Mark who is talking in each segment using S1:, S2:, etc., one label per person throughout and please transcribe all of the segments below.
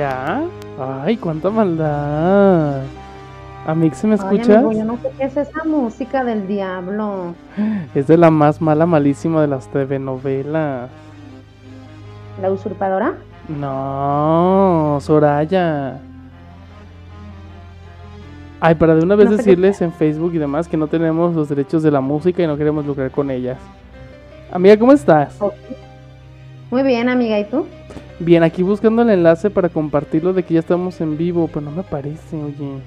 S1: ¿Ya? Ay, cuánta maldad. Amix, ¿me escuchas?
S2: Ay, amigo, yo no sé qué es esa música del diablo.
S1: Es de la más mala, malísima de las TV novelas.
S2: ¿La usurpadora?
S1: No, Soraya. Ay, para de una vez
S2: No sé qué
S1: decirles en Facebook y demás que no tenemos los derechos de la música y no queremos lucrar con ellas. Amiga, ¿cómo estás?
S2: Muy bien, amiga, ¿y tú?
S1: Bien, aquí buscando el enlace para compartirlo de que ya estamos en vivo, pero no me aparece, oye.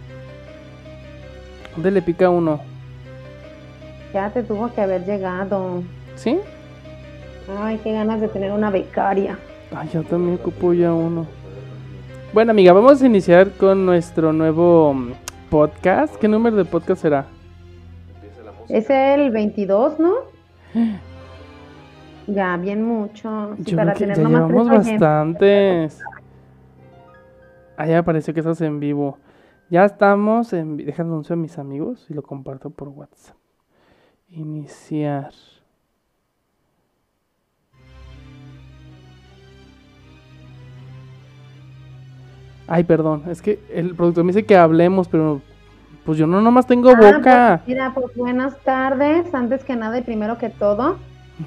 S1: ¿Dónde le pica uno?
S2: Ya te tuvo que haber llegado.
S1: ¿Sí?
S2: Ay, qué ganas de tener una becaria.
S1: Ay, yo también ocupo ya uno. Bueno, amiga, vamos a iniciar con nuestro nuevo mm, podcast. ¿Qué número de podcast será?
S2: Es el 22, ¿no? Ya, bien mucho. Sí,
S1: Yo
S2: para
S1: creo que
S2: tener
S1: ya
S2: nomás
S1: llevamos
S2: tres
S1: bastantes. Ah, ya me pareció que estás en vivo. Ya estamos en... Déjame anuncio a mis amigos y lo comparto por WhatsApp. Iniciar. Ay, perdón, es que el productor me dice que hablemos, pero pues yo no nomás tengo
S2: Ah,
S1: boca.
S2: pues, mira, pues buenas tardes. Antes que nada y primero que todo,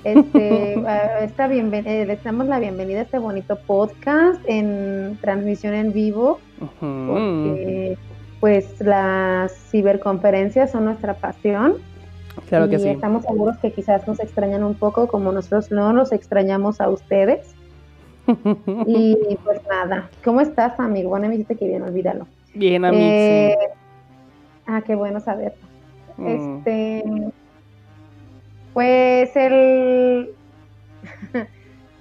S2: este, a esta eh, les damos la bienvenida a este bonito podcast en transmisión en vivo, porque pues las ciberconferencias son nuestra pasión
S1: Claro
S2: y
S1: que sí.
S2: estamos seguros que quizás nos extrañan un poco como nosotros no nos extrañamos a ustedes. Y pues nada, ¿cómo estás, amigo? Bueno, me dijiste que bien, olvídalo.
S1: Bien, amigos.
S2: Eh, ah, qué bueno saber.
S1: Mm.
S2: Este, pues el,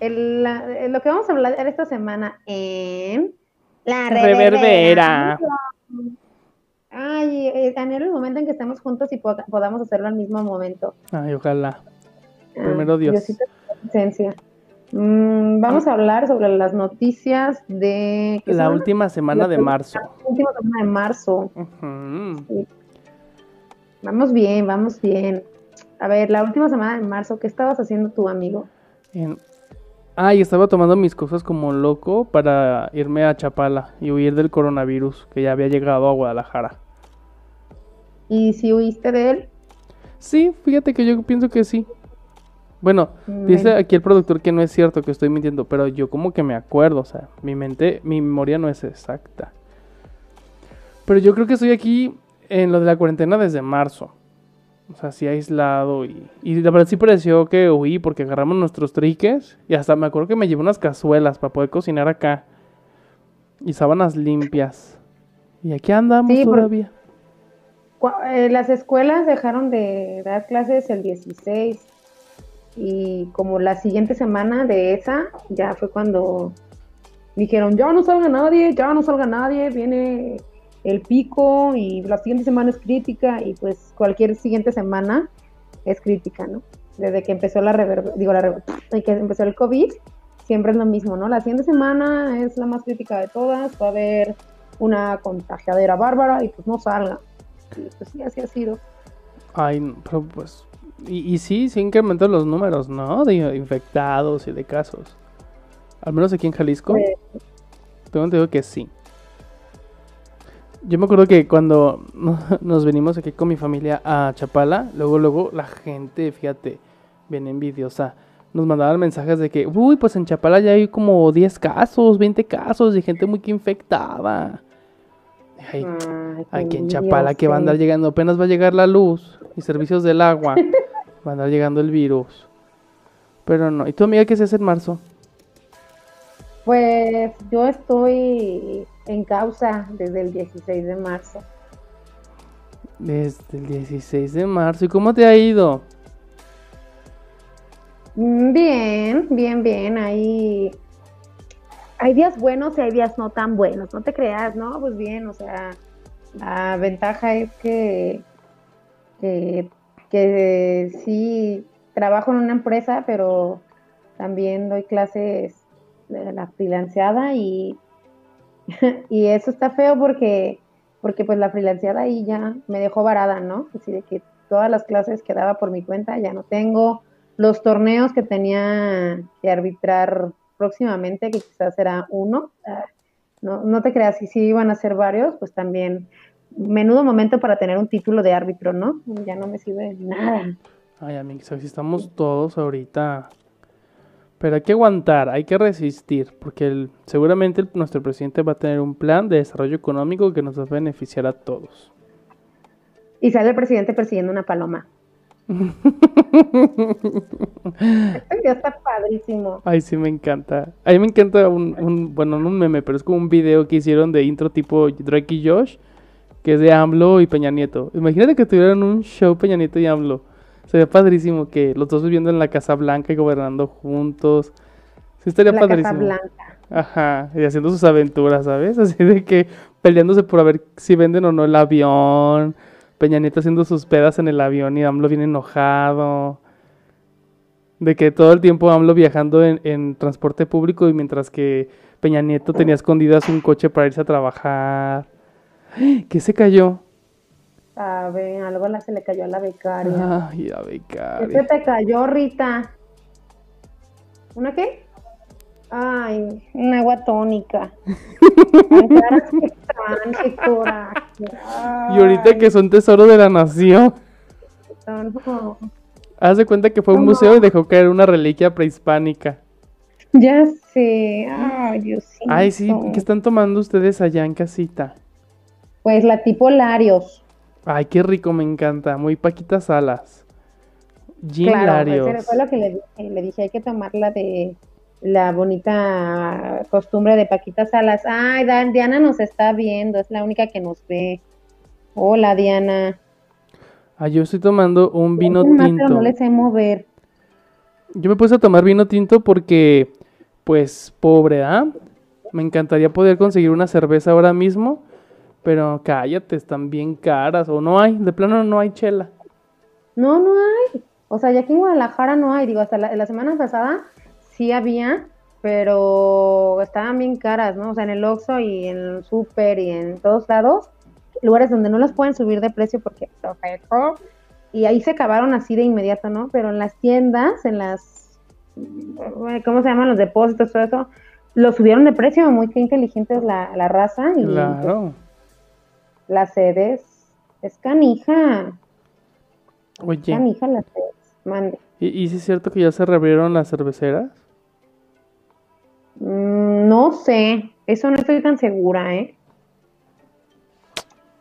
S2: el- la- lo que vamos a hablar esta semana en la
S1: Reverbera.
S2: Ay, eh, el momento en que estemos juntos y poda- podamos hacerlo al mismo momento.
S1: Ay, ojalá.
S2: Ah,
S1: Primero Dios.
S2: Diosito de la presencia. Mm, vamos a hablar sobre las noticias de ¿qué
S1: La última semana de marzo.
S2: La última semana de marzo.
S1: Ujú.
S2: Vamos bien, vamos bien. A ver, la última semana de marzo, ¿qué estabas haciendo tu amigo?
S1: En- Ay, estaba tomando mis cosas como loco para irme a Chapala y huir del coronavirus que ya había llegado a Guadalajara.
S2: Y si huiste de él,
S1: Sí, fíjate que yo pienso que sí. Bueno,
S2: Mm,
S1: dice
S2: bueno.
S1: aquí el productor que no es cierto, que estoy mintiendo, pero yo como que me acuerdo, o sea, mi mente, mi memoria no es exacta. Pero yo creo que estoy aquí en lo de la cuarentena desde marzo. O sea, sí aislado y, y la verdad sí pareció que huí porque agarramos nuestros triques y hasta me acuerdo que me llevé unas cazuelas para poder cocinar acá. Y sábanas limpias. Y aquí andamos
S2: Sí,
S1: todavía.
S2: Eh, las escuelas dejaron de dar clases el 16 y como la siguiente semana de esa ya fue cuando dijeron ya no salga nadie, ya no salga nadie, viene el pico y la siguiente semana es crítica y pues cualquier siguiente semana es crítica, ¿no? Desde que empezó la rever- digo la rever- que empezó el COVID siempre es lo mismo, ¿no? La siguiente semana es la más crítica de todas, va a haber una contagiadera bárbara y pues no salga. Y pues sí, así ha sido.
S1: Ay, pero pues. Y, y sí, sí incrementan los números, ¿no? De infectados y de casos. Al menos aquí en Jalisco.
S2: Pues,
S1: Tengo entendido que sí. Yo me acuerdo que cuando nos venimos aquí con mi familia a Chapala, luego, luego la gente, fíjate, bien envidiosa, nos mandaban mensajes de que, uy, pues en Chapala ya hay como 10 casos, 20 casos y gente muy que infectada. Ay, Aquí en Chapala que va a andar llegando, apenas va a llegar la luz y servicios del agua, va a andar llegando el virus. Pero no, ¿y tu amiga qué se hace en marzo?
S2: Pues yo estoy en causa desde el 16 de marzo.
S1: Desde el 16 de marzo, ¿y cómo te ha ido?
S2: Mm, Bien, bien, bien. Hay, hay días buenos y hay días no tan buenos. No te creas, ¿no? Pues bien, o sea, la ventaja es que, que, que sí trabajo en una empresa, pero también doy clases de la freelanceada y, y eso está feo porque, porque pues la freelanceada ahí ya me dejó varada, ¿no? Así de que todas las clases que daba por mi cuenta ya no tengo los torneos que tenía que arbitrar próximamente, que quizás será uno, No, no te creas, si sí iban a ser varios, pues también menudo momento para tener un título de árbitro, ¿no? Ya no me sirve de nada.
S1: Ay, amigos, así estamos todos ahorita. Pero hay que aguantar, hay que resistir, porque el- seguramente el- nuestro presidente va a tener un plan de desarrollo económico que nos va a beneficiar a todos.
S2: Y sale el presidente persiguiendo una paloma. Está padrísimo.
S1: Ay, sí, me encanta. A mí me encanta un, un- bueno, no un meme, pero es como un video que hicieron de intro tipo Drake y Josh, que es de AMLO y Peña Nieto. Imagínate que tuvieran un show Peña Nieto y AMLO. Sería padrísimo que los dos viviendo en la Casa Blanca y gobernando juntos. Sí, estaría
S2: La Casa
S1: padrísimo.
S2: Blanca.
S1: Ajá, y haciendo sus aventuras, ¿sabes? Así de que peleándose por a ver si venden o no el avión. Peña Nieto haciendo sus pedas en el avión y AMLO bien enojado. De que todo el tiempo AMLO viajando en, en transporte público y mientras que Peña Nieto tenía escondidas un coche para irse a trabajar. ¿Qué se cayó?
S2: A ver, algo la, se le cayó a la becaria.
S1: Ay, la
S2: ¿Qué se
S1: becaria.
S2: te cayó, Rita? ¿Una qué? Ay, un agua tónica. Están, qué coraje.
S1: Y ahorita
S2: Ay,
S1: que son tesoro de la nación.
S2: no.
S1: Haz de cuenta que fue un museo y dejó caer una reliquia prehispánica.
S2: Ya sé. Ay, Dios
S1: Ay, sí, ¿qué están tomando ustedes allá en casita?
S2: Pues la tipo Larios.
S1: Ay, qué rico, me encanta. Muy Paquitas Salas. Gin
S2: Claro, pues, fue lo que le dije. Le dije, hay que tomarla de la bonita costumbre de Paquita Salas. Ay, Dan- Diana nos está viendo, es la única que nos ve. Hola, Diana.
S1: Ah, yo estoy tomando un vino
S2: más,
S1: tinto.
S2: Pero no les sé mover.
S1: Yo me puse a tomar vino tinto porque, pues, pobre, ¿ah? Me encantaría poder conseguir una cerveza ahora mismo, pero cállate, están bien caras. O no hay, de plano no hay chela.
S2: No, no hay. O sea, ya aquí en Guadalajara no hay. Digo, hasta la, la semana pasada sí había, pero estaban bien caras, ¿no? O sea, en el Oxxo y en el súper y en todos lados, lugares donde no las pueden subir de precio porque y ahí se acabaron así de inmediato, ¿no? Pero en las tiendas, en las, ¿cómo se llaman? Los depósitos, todo eso, lo subieron de precio, muy que inteligentes la, la raza y
S1: Claro.
S2: Las sedes, es canija,
S1: Oye,
S2: canija las sedes, mande.
S1: ¿y, y si es cierto que ya se reabrieron las cerveceras?
S2: Mm, no sé, eso no estoy tan segura, ¿eh?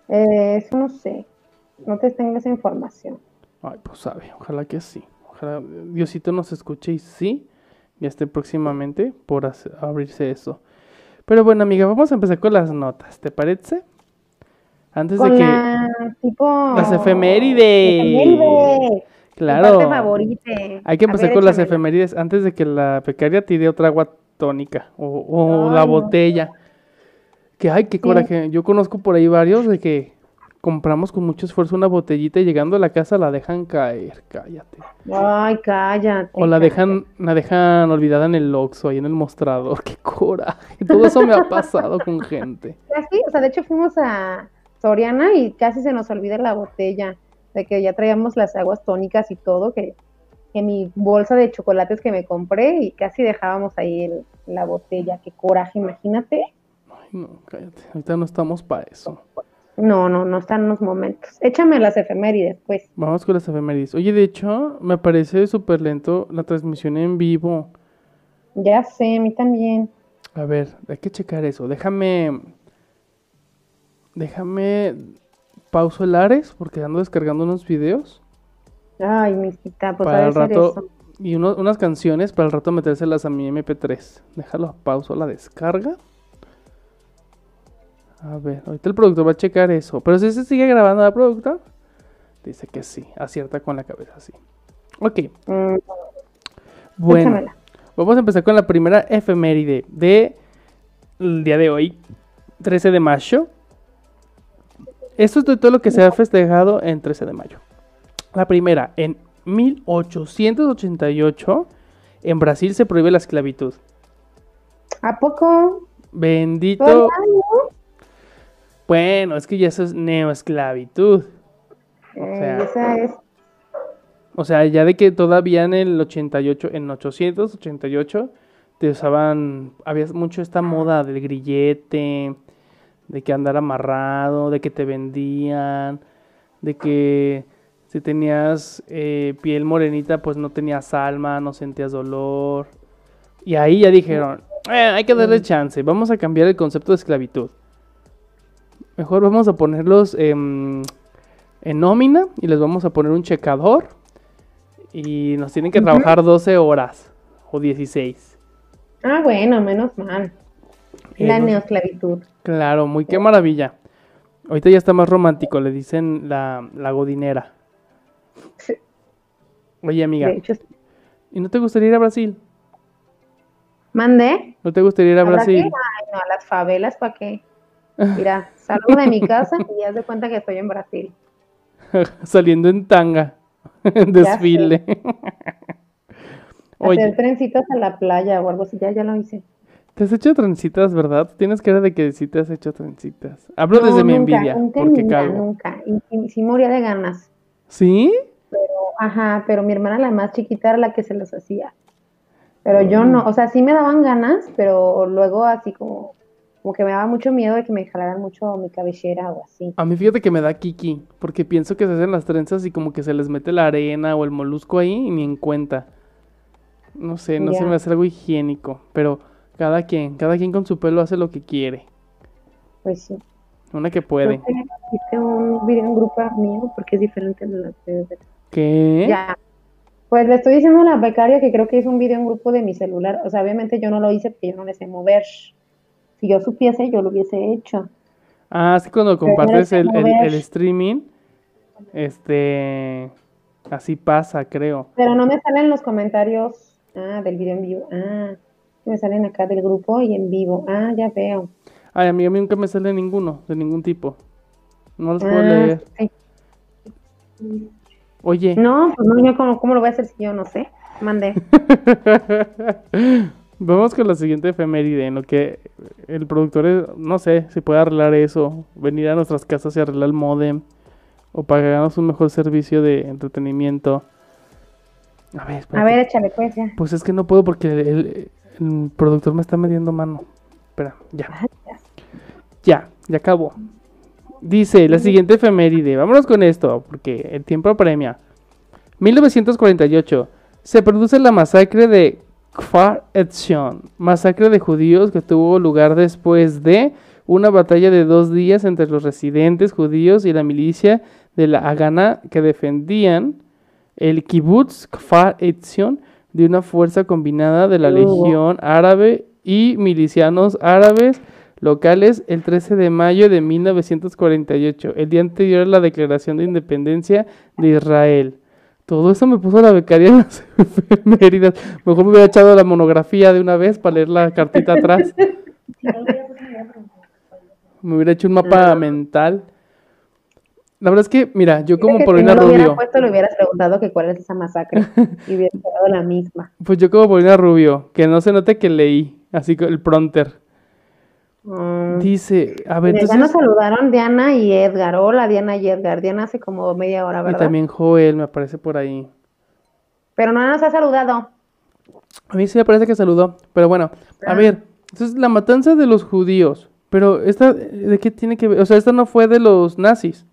S2: Eh, Eso no sé, no te tengo esa información.
S1: Ay, pues sabe, ojalá que sí. Ojalá Diosito nos escuche y sí, ya esté próximamente por abrirse eso. Pero bueno, amiga, vamos a empezar con las notas, ¿te parece? Antes de que...
S2: la tipo...
S1: Las efemérides.
S2: Efemérides,
S1: Claro. Hay que empezar
S2: ver,
S1: con las efemérides antes de que la becaria tire otra agua tónica o, la
S2: no.
S1: botella. Que ay, qué coraje. Yo conozco por ahí varios de que compramos con mucho esfuerzo una botellita y llegando a la casa la dejan caer. Cállate.
S2: Ay, cállate.
S1: O la
S2: cállate.
S1: dejan, la dejan olvidada en el Oxxo, ahí en el mostrador. Qué coraje. Todo eso me ha pasado con gente.
S2: Casi, o sea, de hecho fuimos a Soriana y casi se nos olvida la botella, de que ya traíamos las aguas tónicas y todo, que, que mi bolsa de chocolates que me compré y casi dejábamos ahí el- la botella. Qué coraje, imagínate.
S1: Ay, no, cállate. Ahorita no estamos para eso.
S2: No, no, no están los momentos. Échame las efemérides, pues.
S1: Vamos con las efemérides. Oye, de hecho, me parece súper lento la transmisión en vivo.
S2: Ya sé, a mí también.
S1: A ver, hay que checar eso. Déjame. Déjame. Pauso el Ares porque ando descargando unos videos.
S2: Ay, misita, pues
S1: para el rato.
S2: eso.
S1: Y uno- unas canciones para el rato metérselas a mi MP3. Déjalo, pauso la descarga. A ver, ahorita el productor va a checar eso. Pero si se sigue grabando la productor, dice que sí. Acierta con la cabeza, sí. Ok,
S2: Mm,
S1: bueno.
S2: échamela.
S1: Vamos a empezar con la primera efeméride de el día de hoy, 13 de mayo. Esto es de todo lo que se ha festejado en 13 de mayo. La primera, en 1888, en Brasil se prohíbe la esclavitud.
S2: ¿A poco?
S1: Bendito. Bueno, es que ya eso es neoesclavitud.
S2: Eh,
S1: sea,
S2: esa es.
S1: O sea, ya de que todavía en el 88, en 888, te usaban, había mucho esta moda del grillete, de que andar amarrado, de que te vendían, de que si tenías eh, piel morenita, pues no tenías alma, no sentías dolor. Y ahí ya dijeron, eh, hay que darle chance, vamos a cambiar el concepto de esclavitud. Mejor vamos a ponerlos en nómina y les vamos a poner un checador y nos tienen que trabajar 12 horas o 16.
S2: Ah, bueno, menos mal. La neosclavitud.
S1: Claro, muy qué maravilla. Ahorita ya está más romántico, le dicen la, la godinera. Sí. Oye, amiga. ¿Y no te gustaría ir a Brasil?
S2: ¿Mandé?
S1: ¿No te gustaría ir a, Brasil? Ay,
S2: no, a las favelas, ¿para qué? Mira, salgo de mi casa y ya de cuenta que estoy en Brasil.
S1: Saliendo en tanga. Desfile.
S2: Oye. Hacer trencitas a la playa o algo así, ya, ya lo hice.
S1: ¿Te has hecho trencitas, verdad? Tienes cara de que sí te has hecho trencitas. Hablo desde mi envidia.
S2: Nunca, porque nunca, nunca. Y, sí moría de ganas.
S1: ¿Sí?
S2: Pero, ajá, pero mi hermana la más chiquita era la que se los hacía. Pero yo no, mm. o sea, sí me daban ganas, pero luego así como como que me daba mucho miedo de que me jalaran mucho mi cabellera o así.
S1: A mí fíjate que me da kiki, porque pienso que se hacen las trenzas y como que se les mete la arena o el molusco ahí y ni en cuenta. No sé, no se me hace algo higiénico, pero cada quien, cada quien con su pelo hace lo que quiere.
S2: Pues sí.
S1: Una que puede.
S2: Hice un video en grupo mío porque es diferente de la de...
S1: ¿Qué?
S2: Ya. Pues le estoy diciendo a la becaria que creo que es un video en grupo de mi celular. O sea, obviamente yo no lo hice porque yo no le sé mover si yo supiese, yo lo hubiese hecho.
S1: Ah, sí, cuando compartes el, streaming, este, así pasa, creo.
S2: Pero no me salen los comentarios, ah, del video en vivo, ah, me salen acá del grupo y en vivo, ah, ya veo.
S1: Ay, a mí, a mí nunca me sale ninguno, de ningún tipo. No los puedo ah, leer. Oye.
S2: No, pues no, yo cómo, cómo lo voy a hacer si yo no sé. Mandé.
S1: Vamos con la siguiente efeméride, en lo que el productor, no sé, si puede arreglar eso, venir a nuestras casas y arreglar el modem, o pagarnos un mejor servicio de entretenimiento.
S2: A ver, A ver, échale pues ya.
S1: Pues es que no puedo porque el, productor me está mediendo mano. Espera, ya. Ya, ya acabó. Dice la siguiente efeméride, vámonos con esto, porque el tiempo apremia. 1948, se produce la masacre de Kfar Etzion, masacre de judíos que tuvo lugar después de una batalla de dos días entre los residentes judíos y la milicia de la Hagana que defendían el kibbutz Kfar Etzion de una fuerza combinada de la Legión Árabe y milicianos árabes locales el 13 de mayo de 1948, el día anterior a la declaración de independencia de Israel. Todo eso me puso la becaria en las efemérides. Mejor me hubiera echado la monografía de una vez para leer la cartita atrás. me hubiera hecho un mapa mental. La verdad es que, mira, yo como Paulina Rubio. Si
S2: no lo puesto, le hubieras preguntado que cuál es esa masacre y hubiera quedado la misma.
S1: Pues yo como Paulina Rubio, que no se note que leí, así que el pronter. Mm. Dice, a ver,
S2: entonces... Ya nos saludaron Diana y Edgar. Hola, Diana y Edgar. Diana hace como media hora, ¿verdad?
S1: Y también Joel me aparece por ahí.
S2: Pero no nos ha saludado.
S1: A mí sí me parece que saludó. Pero bueno, a ah. ver, entonces la matanza de los judíos. Pero esta, ¿de qué tiene que ver? O sea, esta no fue de los nazis.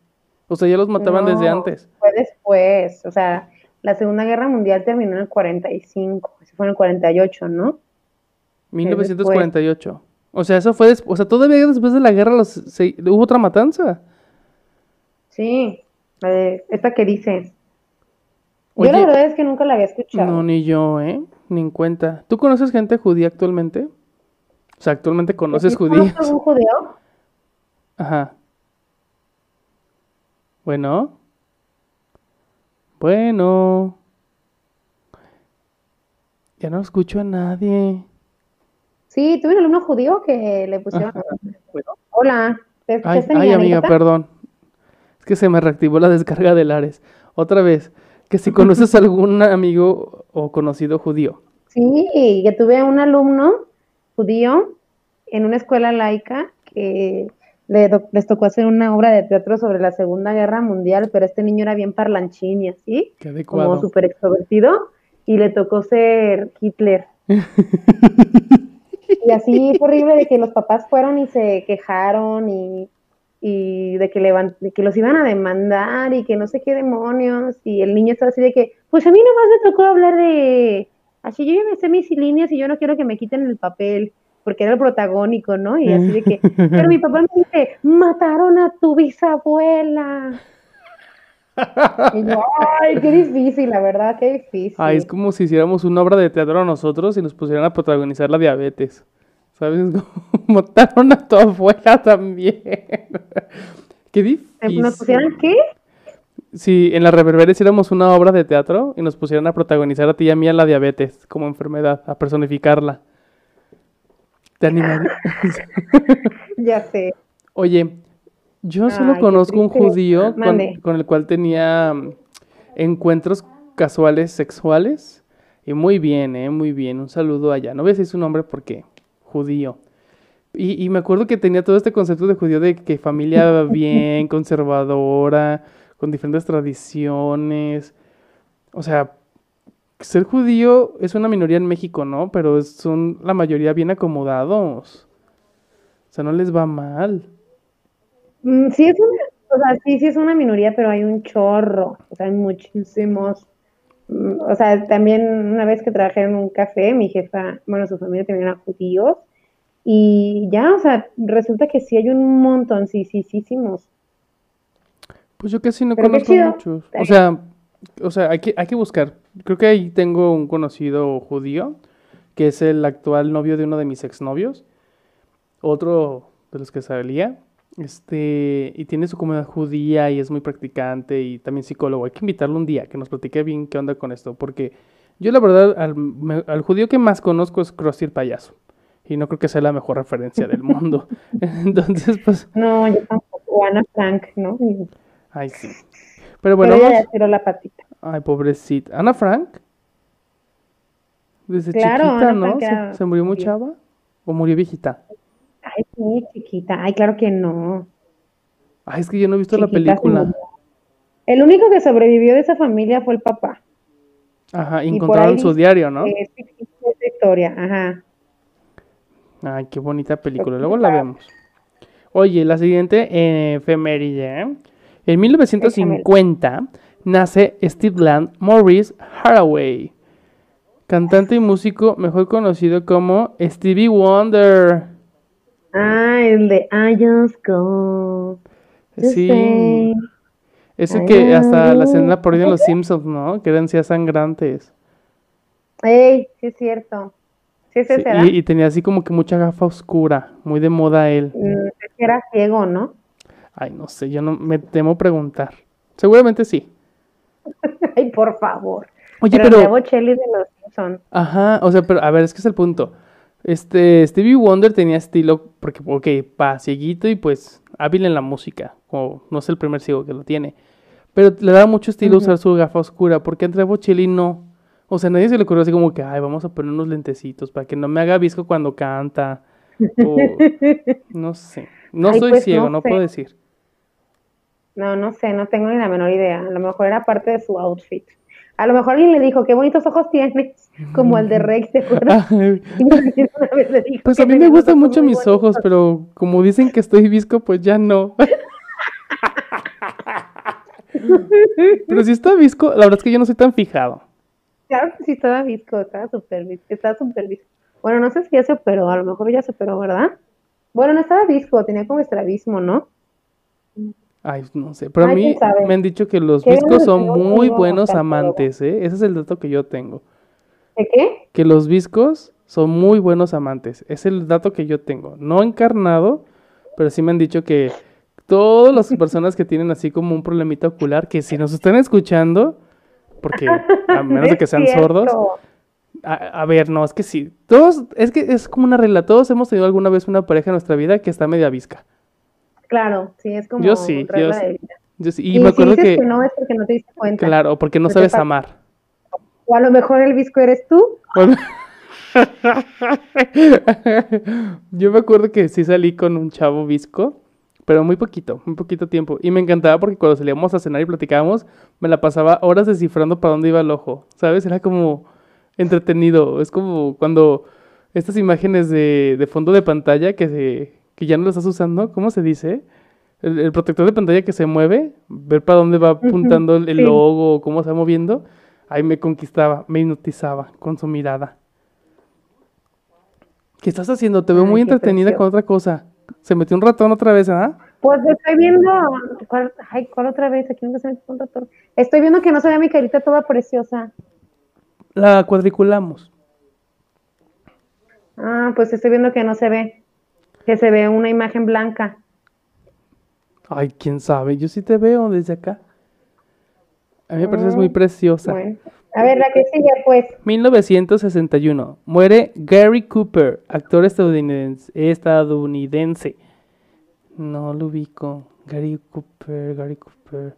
S1: O sea, ya los mataban desde antes.
S2: Fue después. O sea, la Segunda Guerra Mundial terminó en el 45. Eso fue en el 48, ¿no?
S1: 1948. O sea, eso fue después, o sea, todavía después de la guerra hubo otra matanza.
S2: Sí, esta que dices. yo la verdad es que nunca la había escuchado.
S1: No, ni yo, ¿eh? Ni en cuenta. ¿Tú conoces gente judía actualmente? O sea, actualmente conoces judíos.
S2: ¿Conoces un judío?
S1: Ajá. Bueno. Bueno. Ya no escucho a nadie.
S2: Sí, tuve un alumno judío que le pusieron. Hola.
S1: Ay, ay amiga, perdón. Es que se me reactivó la descarga de Lares. Otra vez, que si conoces algún amigo o conocido judío.
S2: Sí, que tuve un alumno judío en una escuela laica que les tocó hacer una obra de teatro sobre la Segunda Guerra Mundial, pero este niño era bien parlanchín y así, como súper extrovertido, y le tocó ser Hitler y así fue horrible de que los papás fueron y se quejaron y, y de, que le, van- de que los iban a demandar y que no sé qué demonios. Y el niño estaba así de que, pues a mí nomás me tocó hablar de, así yo ya me sé mis líneas y yo no quiero que me quiten el papel, porque era el protagónico, ¿no? Y así de que, pero mi papá me dice, mataron a tu bisabuela. Y yo, ay, qué difícil, la verdad, qué difícil.
S1: Ay, es como si hiciéramos una obra de teatro nosotros y nos pusieran a protagonizar la diabetes. ¿Sabes? Mataron a tu abuela también. Qué difícil.
S2: ¿Nos pusieran qué?
S1: Si en la reverbera hiciéramos una obra de teatro y nos pusieran a protagonizar a ti y a mí a la diabetes como enfermedad, a personificarla. ¿Te animarías?
S2: Ya sé.
S1: Oye, yo solo
S2: Ay,
S1: conozco un judío con el cual tenía mm, encuentros casuales sexuales. Y muy bien, eh, muy bien. Un saludo allá. No voy a decir su nombre porque judío. Y, y me acuerdo que tenía todo este concepto de judío de que familia bien, conservadora, con diferentes tradiciones. O sea, ser judío es una minoría en México, ¿no? Pero son la mayoría bien acomodados. O sea, no les va mal.
S2: Mm, Sí es una, o sea, sí, sí es una minoría, pero hay un chorro, o sea, hay muchísimos. Mm, O sea, también una vez que trabajé en un café, mi jefa, bueno, su familia también eran judíos, y ya, o sea, resulta que sí hay un montón, sí, sí, sí, sí,
S1: Pues yo casi no
S2: Pero
S1: conozco muchos. O sea, o sea, hay que, hay que buscar. Creo que ahí tengo un conocido judío, que es el actual novio de uno de mis exnovios. Otro de los que salía. Este, y tiene su comunidad judía y es muy practicante y también psicólogo. Hay que invitarlo un día, que nos platique bien qué onda con esto. Porque yo la verdad, al, me- al judío que más conozco es Krusty el payaso. Y no creo que sea la mejor referencia del mundo. Entonces, pues,
S2: No, yo tampoco, Ana Frank, ¿no?
S1: Ay sí. Pero bueno,
S2: pero ella ya tiró la patita.
S1: Ay, pobrecita. Ana Frank. Desde
S2: Claro,
S1: chiquita,
S2: Ana
S1: ¿no? ¿Se, murió muy chava? ¿O murió viejita?
S2: Ay, sí, chiquita, ay, claro que no.
S1: Ay, es que yo no he visto la
S2: Chiquita
S1: película.
S2: El único que sobrevivió de esa familia fue el papá.
S1: Ajá, encontraron su diario, ¿no?
S2: es historia, ajá.
S1: Ay, qué bonita película.
S2: Pues,
S1: Luego la vemos. Oye, la siguiente eh, efeméride. ¿eh? En 1950 nace Steve Land Morris Haraway, cantante y músico mejor conocido como Stevie Wonder.
S2: Ah, el de I just go.
S1: Sí. Eso que hasta la
S2: no.
S1: la parodia en Los Simpsons, ¿no? Que eran así sangrantes.
S2: Ey, sí es cierto. Sí,
S1: Sí,
S2: será.
S1: y, y tenía así como que mucha gafa oscura, muy de moda él.
S2: Mm, era ciego, ¿no?
S1: Ay, no sé, yo no me temo preguntar. Seguramente sí.
S2: Ay, por favor.
S1: Oye,
S2: Pero,
S1: pero,
S2: Andrea Bocelli de los Simpson.
S1: ajá, o sea, pero a ver, es que es el punto. Este, Stevie Wonder tenía estilo, porque, ok, pa, cieguito y pues hábil en la música, o no es el primer ciego que lo tiene. Pero le da mucho estilo usar su gafa oscura, porque Andrea Bocelli no. O sea, nadie se le ocurrió así como que, ay, vamos a poner unos lentecitos para que no me haga visco cuando canta. O, no sé. No
S2: Ay,
S1: soy
S2: pues,
S1: ciego,
S2: no
S1: no
S2: sé.
S1: puedo decir.
S2: No, no sé, no tengo ni la menor idea. A lo mejor era parte de su outfit. A lo mejor alguien le dijo, qué bonitos ojos tienes, como el de Rex, ¿te acuerdas?
S1: Pues a mí me gustan mucho mis
S2: bonitos.
S1: ojos, pero como dicen que estoy visco, pues ya no. Pero si está visco, la verdad es que yo no soy tan fijado.
S2: Claro que sí, estaba visco, estaba súper visco, estaba súper visco. Bueno, no sé si ya se operó, a lo mejor ya se operó, ¿verdad? Bueno, no estaba visco, tenía como estrabismo, ¿no?
S1: Ay, no sé. Pero a mí me han dicho que los
S2: Qué
S1: viscos son muy buenos amantes, ¿eh? Ese es el dato que yo tengo.
S2: ¿De qué?
S1: Que los viscos son muy buenos amantes. Es el dato que yo tengo. No encarnado, pero sí me han dicho que todas las personas que tienen así como un problemita ocular, que si nos están escuchando, porque a menos de que sean sordos, a ver, no, es que sí. Todos, es que es como una regla. Todos hemos tenido alguna vez una pareja en nuestra vida que está media visca.
S2: Claro, sí, es como
S1: Yo sí, yo
S2: de vida.
S1: Yo sí-
S2: Y,
S1: y me
S2: si
S1: acuerdo
S2: dices
S1: que,
S2: que no es porque no te diste cuenta.
S1: claro, porque no
S2: Porque
S1: sabes amar.
S2: O a lo mejor el visco eres tú.
S1: Yo me acuerdo que sí salí con un chavo visco, pero muy poquito, muy poquito tiempo. Y me encantaba porque cuando salíamos a cenar y platicábamos, me la pasaba horas descifrando para dónde iba el ojo, ¿sabes? Era como, entretenido. Es como cuando estas imágenes de, de fondo de pantalla que, se, que ya no lo estás usando, ¿cómo se dice? El, el protector de pantalla que se mueve, ver para dónde va apuntando el, el
S2: sí.
S1: logo, cómo se va moviendo. Ahí me conquistaba, me hipnotizaba con su mirada. ¿Qué estás haciendo? Te veo
S2: Ay,
S1: muy entretenida con otra cosa. Se metió un ratón otra vez, ¿ah?
S2: Pues estoy viendo. ¿Cuál, ay, ¿cuál otra vez? Aquí no se me un ratón. Estoy viendo que no se ve mi carita toda preciosa.
S1: La cuadriculamos.
S2: Ah, pues estoy viendo que no se ve. Que se ve una imagen blanca.
S1: Ay, quién sabe. Yo sí te veo desde acá. A mí me pareces muy
S2: Mm,
S1: preciosa.
S2: Bueno. A ver, la que sigue, pues.
S1: 1961. Muere Gary Cooper, actor estadounidense. estadounidense. No lo ubico. Gary Cooper, Gary Cooper.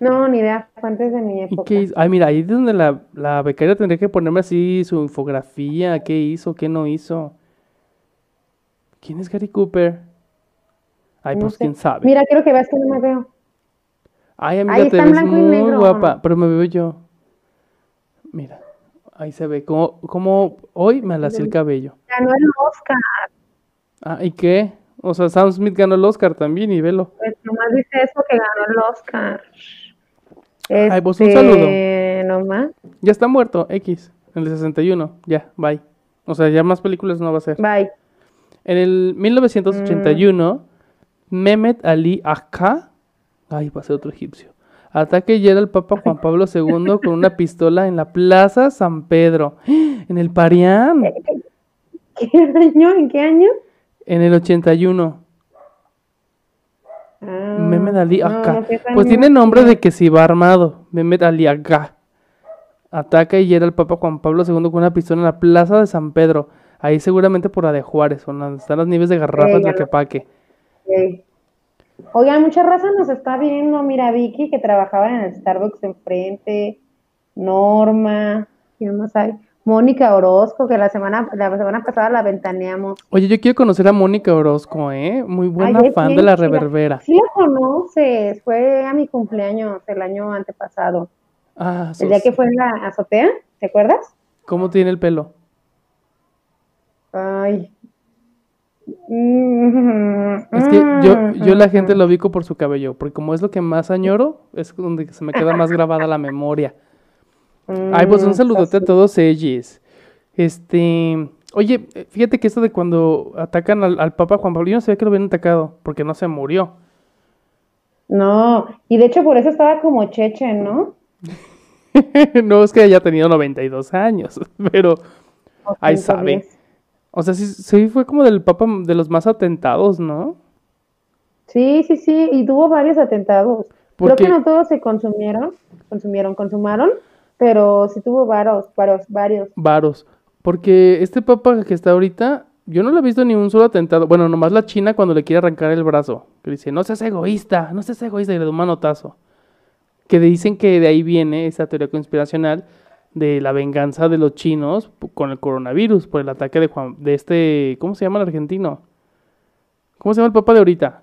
S2: No, ni idea. Fue antes de mi
S1: ¿Y
S2: época.
S1: qué hizo? Ay, mira, ahí es donde la, la becaria tendría que ponerme así su infografía. ¿Qué hizo? ¿Qué no hizo? ¿Quién es Gary Cooper? Ay,
S2: No
S1: pues
S2: sé.
S1: quién sabe.
S2: Mira, quiero que veas que no me veo.
S1: Ay, amiga,
S2: Ahí
S1: te
S2: está
S1: ves
S2: blanco y
S1: muy
S2: negro.
S1: guapa, pero me veo yo. Mira, ahí se ve como, como hoy me alacé el cabello.
S2: Ganó el Oscar.
S1: Ah, ¿y qué? O sea, Sam Smith ganó el Oscar también y velo.
S2: Pues nomás dice eso que ganó el Oscar.
S1: Ay, pues, un
S2: Este, nomás.
S1: Ya está muerto, X, en el 61. Ya, bye. O sea, ya más películas no va a ser.
S2: Bye.
S1: En el 1981, Mehmet Ali Akka, ay, va a ser otro egipcio, ataca y hiera al Papa Juan Pablo II con una pistola en la Plaza San Pedro, en el Parián,
S2: ¿Qué año? ¿En qué año?
S1: en el 81.
S2: Ah,
S1: Mehmet Ali Akka.
S2: no sé qué
S1: Pues tiene nombre de que si va armado. Mehmet Ali Akka. Ataca y hiera al Papa Juan Pablo II con una pistola en la Plaza de San Pedro. Ahí seguramente por la de Juárez, donde están las nieves de garrafas
S2: ya
S1: de
S2: lo-
S1: Quepaque.
S2: Ok. Oigan, mucha raza nos está viendo. Mira, Vicky, que trabajaba en el Starbucks enfrente. Norma. ¿Quién más hay? Mónica Orozco, que la semana, la semana pasada la ventaneamos.
S1: Oye, yo quiero conocer a Mónica Orozco, ¿eh? Muy buena
S2: Ay,
S1: fan de la reverbera.
S2: Sí la conoces. Fue a mi cumpleaños el año antepasado.
S1: Ah,
S2: El día
S1: sos-
S2: que fue en la azotea, ¿te acuerdas?
S1: ¿Cómo tiene el pelo?
S2: Ay. Mm,
S1: Es que yo,
S2: mm,
S1: yo la
S2: mm,
S1: gente
S2: mm.
S1: lo ubico por su cabello, porque como es lo que más añoro, es donde se me queda más grabada la memoria. Ay, pues un
S2: Mm,
S1: saludote a todos ellos. Este, oye, fíjate que esto de cuando atacan al, al Papa Juan Pablo, yo no sabía que lo habían atacado, porque no se murió.
S2: No, y de hecho por eso estaba como cheche, ¿no?
S1: no es que haya tenido 92 años, pero,
S2: 110.
S1: sabe. O sea, sí, sí fue como del Papa de los más atentados, ¿no?
S2: Sí, sí, sí, y tuvo varios atentados. Creo que no todos se consumieron, consumieron, consumaron, pero sí tuvo varios, varios, varios.
S1: Varos. Porque este papa que está ahorita, yo no le he visto ni un solo atentado. Bueno, nomás la China cuando le quiere arrancar el brazo. Que dice, no seas egoísta, no seas egoísta, y le da un manotazo. Que dicen que de ahí viene esa teoría conspiracional de la venganza de los chinos con el coronavirus, por el ataque de Juan, de este, ¿cómo se llama el argentino? ¿Cómo se llama el papa de ahorita?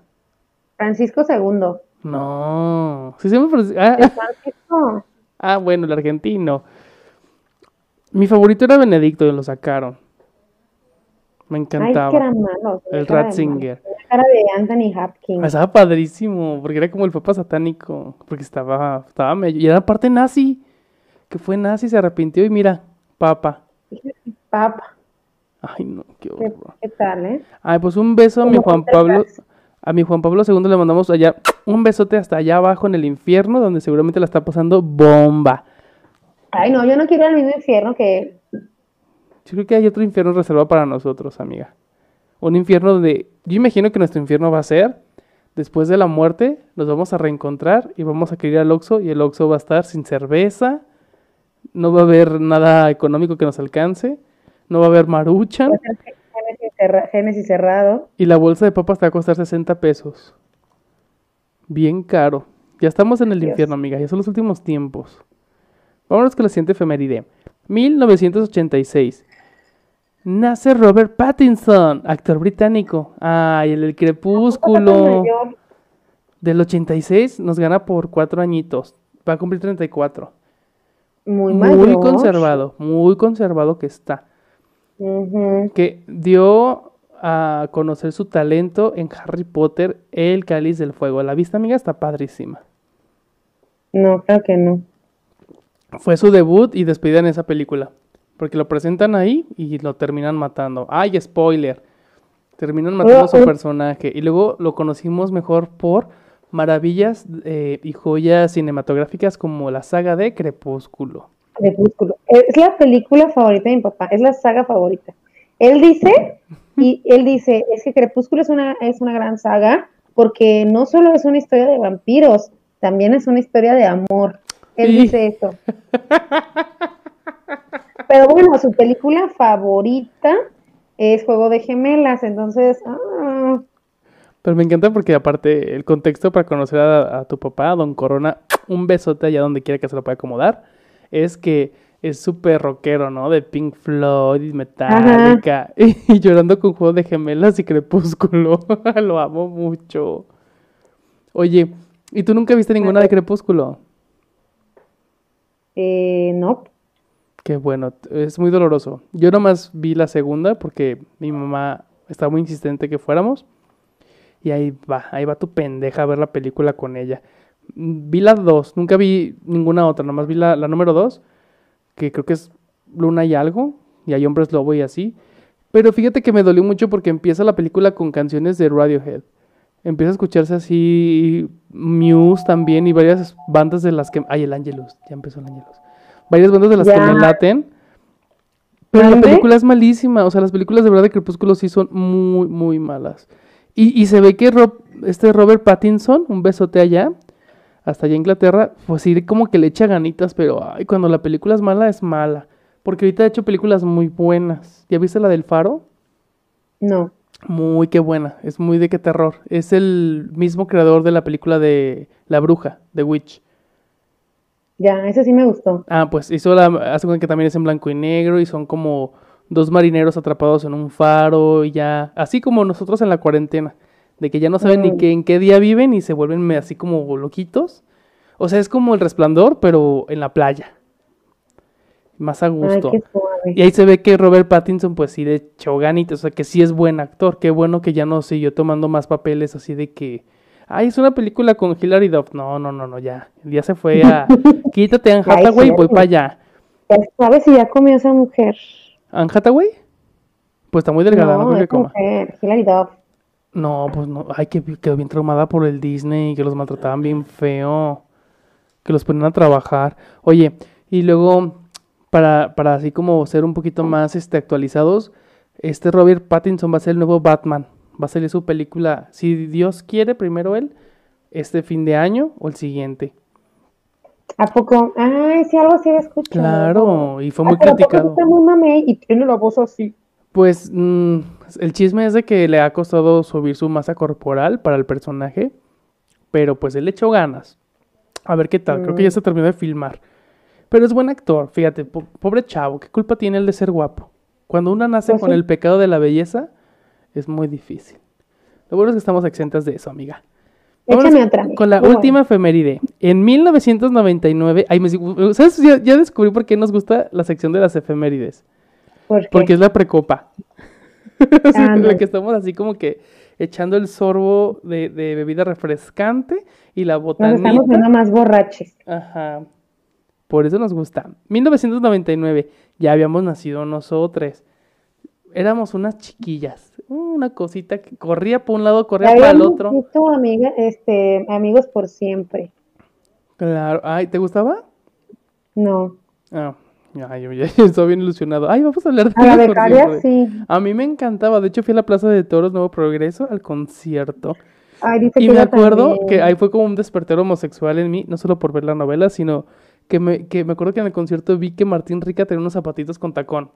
S2: Francisco II.
S1: No, sí se llama ah,
S2: El Francisco.
S1: ah, bueno, el argentino. Mi favorito era Benedicto y lo sacaron. Me
S2: Ay,
S1: encantaba.
S2: que
S1: El Ratzinger.
S2: malo. Tenía cara de Anthony Hopkins.
S1: Ah, Estaba padrísimo, porque era como el papa satánico, porque estaba, estaba medio, y era parte nazi, que fue nazi, se arrepintió y mira, papa.
S2: Papa,
S1: Ay, no, qué
S2: ¿qué,
S1: horror.
S2: qué tal, eh?
S1: Ay, pues un beso a mi
S2: ¿Cómo
S1: Juan Pablo, a mi Juan Pablo II le mandamos allá, un besote hasta allá abajo en el infierno, donde seguramente la está pasando bomba.
S2: Ay, no, yo no quiero al mismo infierno que él.
S1: Yo creo que hay otro infierno reservado para nosotros, amiga. Un infierno donde, yo imagino que nuestro infierno va a ser, después de la muerte, nos vamos a reencontrar y vamos a querer ir al Oxxo y el Oxxo va a estar sin cerveza, no va a haber nada económico que nos alcance, no va a haber maruchan
S2: Génesis, cerra- Génesis cerrado.
S1: y la bolsa de papas te va a costar 60 pesos. Bien caro. Ya estamos en el
S2: Dios.
S1: infierno, amiga, ya son los últimos tiempos. Vámonos con la siguiente efeméride. 1986. Nace Robert Pattinson, actor británico. Ay, el
S2: Poco
S1: crepúsculo. Del 86 nos gana por cuatro añitos. Va a cumplir 34.
S2: Muy
S1: conservado, muy conservado que está. Que dio a conocer su talento en Harry Potter, El Cáliz del Fuego. La vista, amiga, está padrísima.
S2: No, creo que no.
S1: Fue su debut y despedida en esa película. Porque lo presentan ahí y lo terminan matando. ¡Ay, spoiler! Terminan matando a su
S2: Oh, oh.
S1: personaje. Y luego lo conocimos mejor por maravillas eh, y joyas cinematográficas como la saga de Crepúsculo.
S2: Crepúsculo. Es la película favorita de mi papá, es la saga favorita. Él dice, y él dice, es que Crepúsculo es una, es una gran saga porque no solo es una historia de vampiros, también es una historia de amor. Él
S1: Sí.
S2: dice eso. Pero bueno, su película favorita es Juego de Gemelas, entonces, ah,
S1: Pero me encanta porque aparte el contexto para conocer a, a tu papá, Don Corona, un besote allá donde quiera que se lo pueda acomodar, es que es súper rockero, ¿no? De Pink Floyd y Metallica. Y, llorando con Juego de Gemelas y Crepúsculo. lo amo mucho. Oye, ¿y tú nunca viste ninguna de Crepúsculo?
S2: eh, no,
S1: Qué bueno, es muy doloroso. Yo nomás vi la segunda porque mi mamá estaba muy insistente que fuéramos. Y ahí va, ahí va tu pendeja a ver la película con ella. Vi las dos, nunca vi ninguna otra, nomás vi la, la número dos, que creo que es Luna y algo, y hay hombres lobo y así. Pero fíjate que me dolió mucho porque empieza la película con canciones de Radiohead. Empieza a escucharse así Muse también y varias bandas de las que... Ay, el Angelus, ya empezó el Angelus. Varias bandas de las que me laten. Pero la película es malísima, o sea, las películas de verdad de Crepúsculo sí son muy, muy malas. Y, y se ve que Rob- este Robert Pattinson, un besote allá, hasta allá en Inglaterra, pues sí, como que le echa ganitas, pero ay, cuando la película es mala, es mala. Porque ahorita ha hecho películas muy buenas. ¿Ya viste la del Faro?
S2: no.
S1: Muy qué buena, es muy de qué terror. Es el mismo creador de la película de La Bruja, The Witch.
S2: Ya, ese sí me gustó.
S1: Ah, pues hizo la, hace cuenta que también es en blanco y negro y son como dos marineros atrapados en un faro y ya, así como nosotros en la cuarentena, de que ya no saben ni qué, en qué día viven y se vuelven así como loquitos. O sea, es como el resplandor, pero en la playa. Más a gusto. Y ahí se ve que Robert Pattinson, pues sí, de echó ganitas, o sea, que sí es buen actor. Qué bueno que ya no siguió tomando más papeles así de que, ay, es una película con Hilary Duff. No, no, no, no, ya. Ya se fue a, quítate
S2: es
S1: Hathaway y voy para allá.
S2: Ya sabes si ya comió esa mujer.
S1: ¿Anne Hathaway? Pues está muy delgada, no,
S2: no,
S1: creo que
S2: esa
S1: coma.
S2: mujer, Hilary Duff.
S1: No, pues no, ay, que quedó bien traumada por el Disney, que los maltrataban bien feo, que los ponían a trabajar. Oye, y luego, para, para así como ser un poquito más este, actualizados, este Robert Pattinson va a ser el nuevo Batman. Va a salir su película, si Dios quiere, primero él, este fin de año o el siguiente.
S2: ¿A poco? Ay, sí, algo así he escuchado.
S1: Claro, y fue muy
S2: Ah, pero ¿a poco
S1: criticado.
S2: Está muy mamey y tiene la voz así.
S1: Pues mm, el chisme es de que le ha costado subir su masa corporal para el personaje, pero pues él le echó ganas. A ver qué tal, creo que ya
S2: Mm.
S1: se terminó de filmar. Pero es buen actor, fíjate, po- pobre chavo, ¿qué culpa tiene él de ser guapo? Cuando una nace
S2: Pues
S1: con
S2: sí.
S1: el pecado de la belleza, es muy difícil. Lo bueno es que estamos exentas de eso, amiga.
S2: Échame otra.
S1: Con la
S2: Muy
S1: última efeméride. En 1999, ay, me, ¿sabes? Ya, ya descubrí por qué nos gusta la sección de las efemérides.
S2: ¿Por qué?
S1: Porque es la precopa. Sí,
S2: Ah,
S1: la que estamos así como que echando el sorbo de, de bebida refrescante y la
S2: Nos
S1: botanita.
S2: estamos viendo más borraches.
S1: Ajá. Por eso nos gusta. 1999. Ya habíamos nacido nosotros. Éramos unas chiquillas. Una cosita que corría por un lado, corría para el otro.
S2: visto, amiga, este, amigos por siempre.
S1: Claro. Ay, ¿te gustaba?
S2: No.
S1: Ah, ya, yo ya estoy bien ilusionado. Ay, vamos a hablar de
S2: A la becaria sí.
S1: A mí me encantaba. De hecho, fui a la Plaza de Toros Nuevo Progreso al concierto.
S2: Ay, dice
S1: Y
S2: que
S1: me acuerdo
S2: también.
S1: que ahí fue como un despertar homosexual en mí, no solo por ver la novela, sino que me, que me acuerdo que en el concierto vi que Martín Rica tenía unos zapatitos con tacón.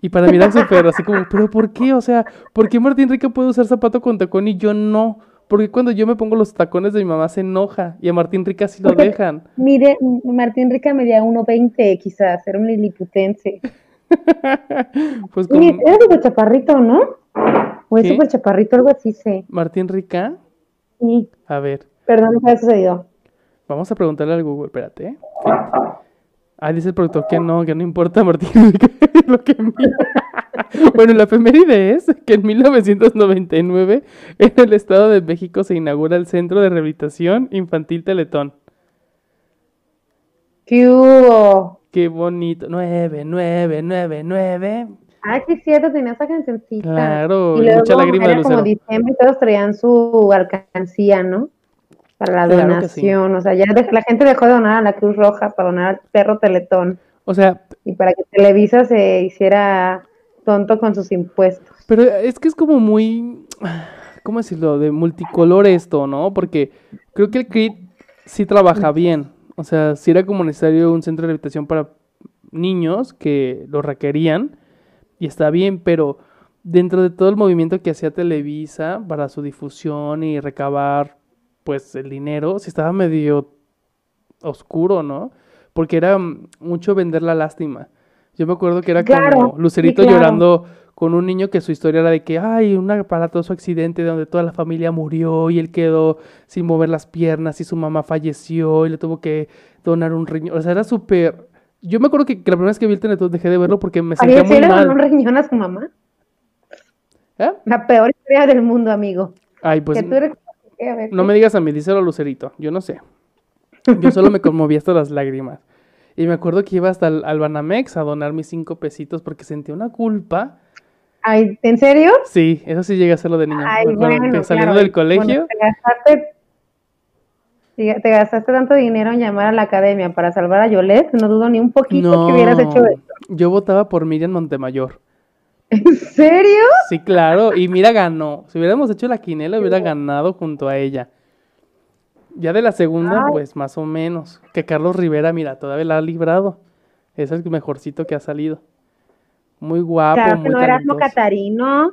S1: Y para mí era súper así como, ¿pero por qué? O sea, ¿por qué Martín Rica puede usar zapato con tacón y yo no? Porque cuando yo me pongo los tacones de mi mamá se enoja y a Martín Rica sí lo
S2: Porque-
S1: dejan.
S2: Mire, Martín Rica medía 1.20 quizás, era un liliputense.
S1: Pues con
S2: Oye, era súper chaparrito, ¿no? O es súper chaparrito, algo así sé.
S1: Martín Rica,
S2: Sí,
S1: a ver,
S2: perdón, ¿qué ha sucedido?
S1: vamos a preguntarle al Google, espérate. ¿eh? Ah, dice el productor que no, que no importa, Martín, lo que bueno, la efeméride es que en 1999 en el Estado de México se inaugura el Centro de Rehabilitación Infantil Teletón.
S2: ¿Qué hubo?
S1: Qué bonito. 9, 9, 9, 9.
S2: Ah, sí, es cierto, tenía esa cancioncita.
S1: Claro,
S2: y
S1: y mucha
S2: luego
S1: lágrima de
S2: era como
S1: lucero.
S2: diciembre todos traían su alcancía, ¿no? Para la
S1: Claro que sí.
S2: donación. O sea, ya la gente dejó de donar a la Cruz Roja para donar al perro Teletón.
S1: O sea,
S2: Y para que Televisa se hiciera tonto con sus impuestos.
S1: pero es que es como muy, ¿cómo decirlo? De multicolor esto, ¿no? Porque creo que el CRIT sí trabaja bien. O sea, sí era como necesario un centro de rehabilitación para niños que lo requerían. Y está bien, pero dentro de todo el movimiento que hacía Televisa para su difusión y recabar, pues, el dinero, sí estaba medio oscuro, ¿no? Porque era mm, mucho vender la lástima. Yo me acuerdo que era
S2: Claro,
S1: como
S2: sí,
S1: Lucerito
S2: claro.
S1: llorando con un niño que su historia era de que hay un aparatoso accidente donde toda la familia murió y él quedó sin mover las piernas y su mamá falleció y le tuvo que donar un riñón. O sea, era súper... Yo me acuerdo que, que la primera vez que vi el Teletón dejé de verlo porque me sentía muy
S2: ¿sí le donó un
S1: mal.
S2: riñón a su mamá?
S1: ¿Eh?
S2: La peor historia del mundo, amigo.
S1: Ay, pues
S2: que tú recuerdas, ¿qué? A ver,
S1: no
S2: ¿qué?
S1: me digas a mí, díselo a Lucerito. Yo no sé. Yo solo me conmoví hasta las lágrimas. Y me acuerdo que iba hasta el, al Banamex a donar mis cinco pesitos porque sentía una culpa.
S2: Ay, ¿en serio?
S1: Sí, eso sí llega a hacerlo de niño.
S2: Ay, bueno,
S1: saliendo del colegio,
S2: bueno, te gastaste, te- te gastaste tanto dinero en llamar a la academia para salvar a Yolette, no dudo ni un poquito
S1: no,
S2: que hubieras hecho eso.
S1: yo votaba por Miriam Montemayor.
S2: ¿En serio?
S1: Sí, claro, y mira, ganó. Si hubiéramos hecho la quinela, hubiera ganado junto a ella. Ya de la segunda,
S2: Ay.
S1: pues más o menos. Que Carlos Rivera, mira, todavía la ha librado. Es el mejorcito que ha salido. Muy guapo,
S2: claro que
S1: muy
S2: no Erasmo. Catarino,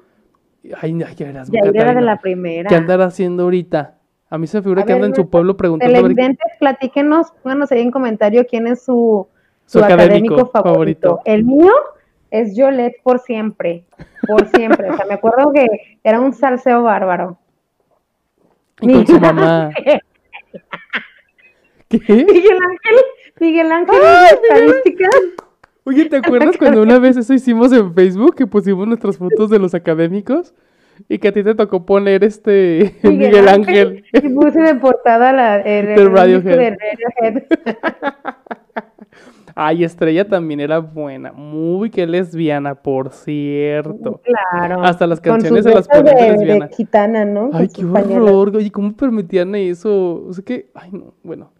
S1: Ay, ay, Erasmo
S2: Yair era de la primera.
S1: ¿Qué andará haciendo ahorita? A mí se me figura
S2: A
S1: que anda en su pueblo preguntando a ver
S2: Televidentes, platíquenos, pónganos ahí en comentario quién es su,
S1: Su
S2: su
S1: académico
S2: académico, favorito.
S1: favorito.
S2: El mío es Yolette por siempre, por siempre. o sea, me acuerdo que era un salseo bárbaro.
S1: y con su mamá. ¿Qué?
S2: Miguel Ángel, Miguel Ángel de estadísticas.
S1: Oye, ¿te acuerdas cuando una vez eso hicimos en Facebook que pusimos nuestras fotos de los académicos? Y que a ti te tocó poner este Miguel, Ángel.
S2: Y puse de portada la, el, el
S1: Del Radiohead.
S2: del Radiohead.
S1: Ay, Estrella también era buena. Muy que lesbiana, por cierto.
S2: Claro.
S1: Hasta las canciones se las ponían de
S2: gitana, ¿no?
S1: Ay, qué horror. Oye, ¿cómo permitían eso? O sea que, ay, no, bueno.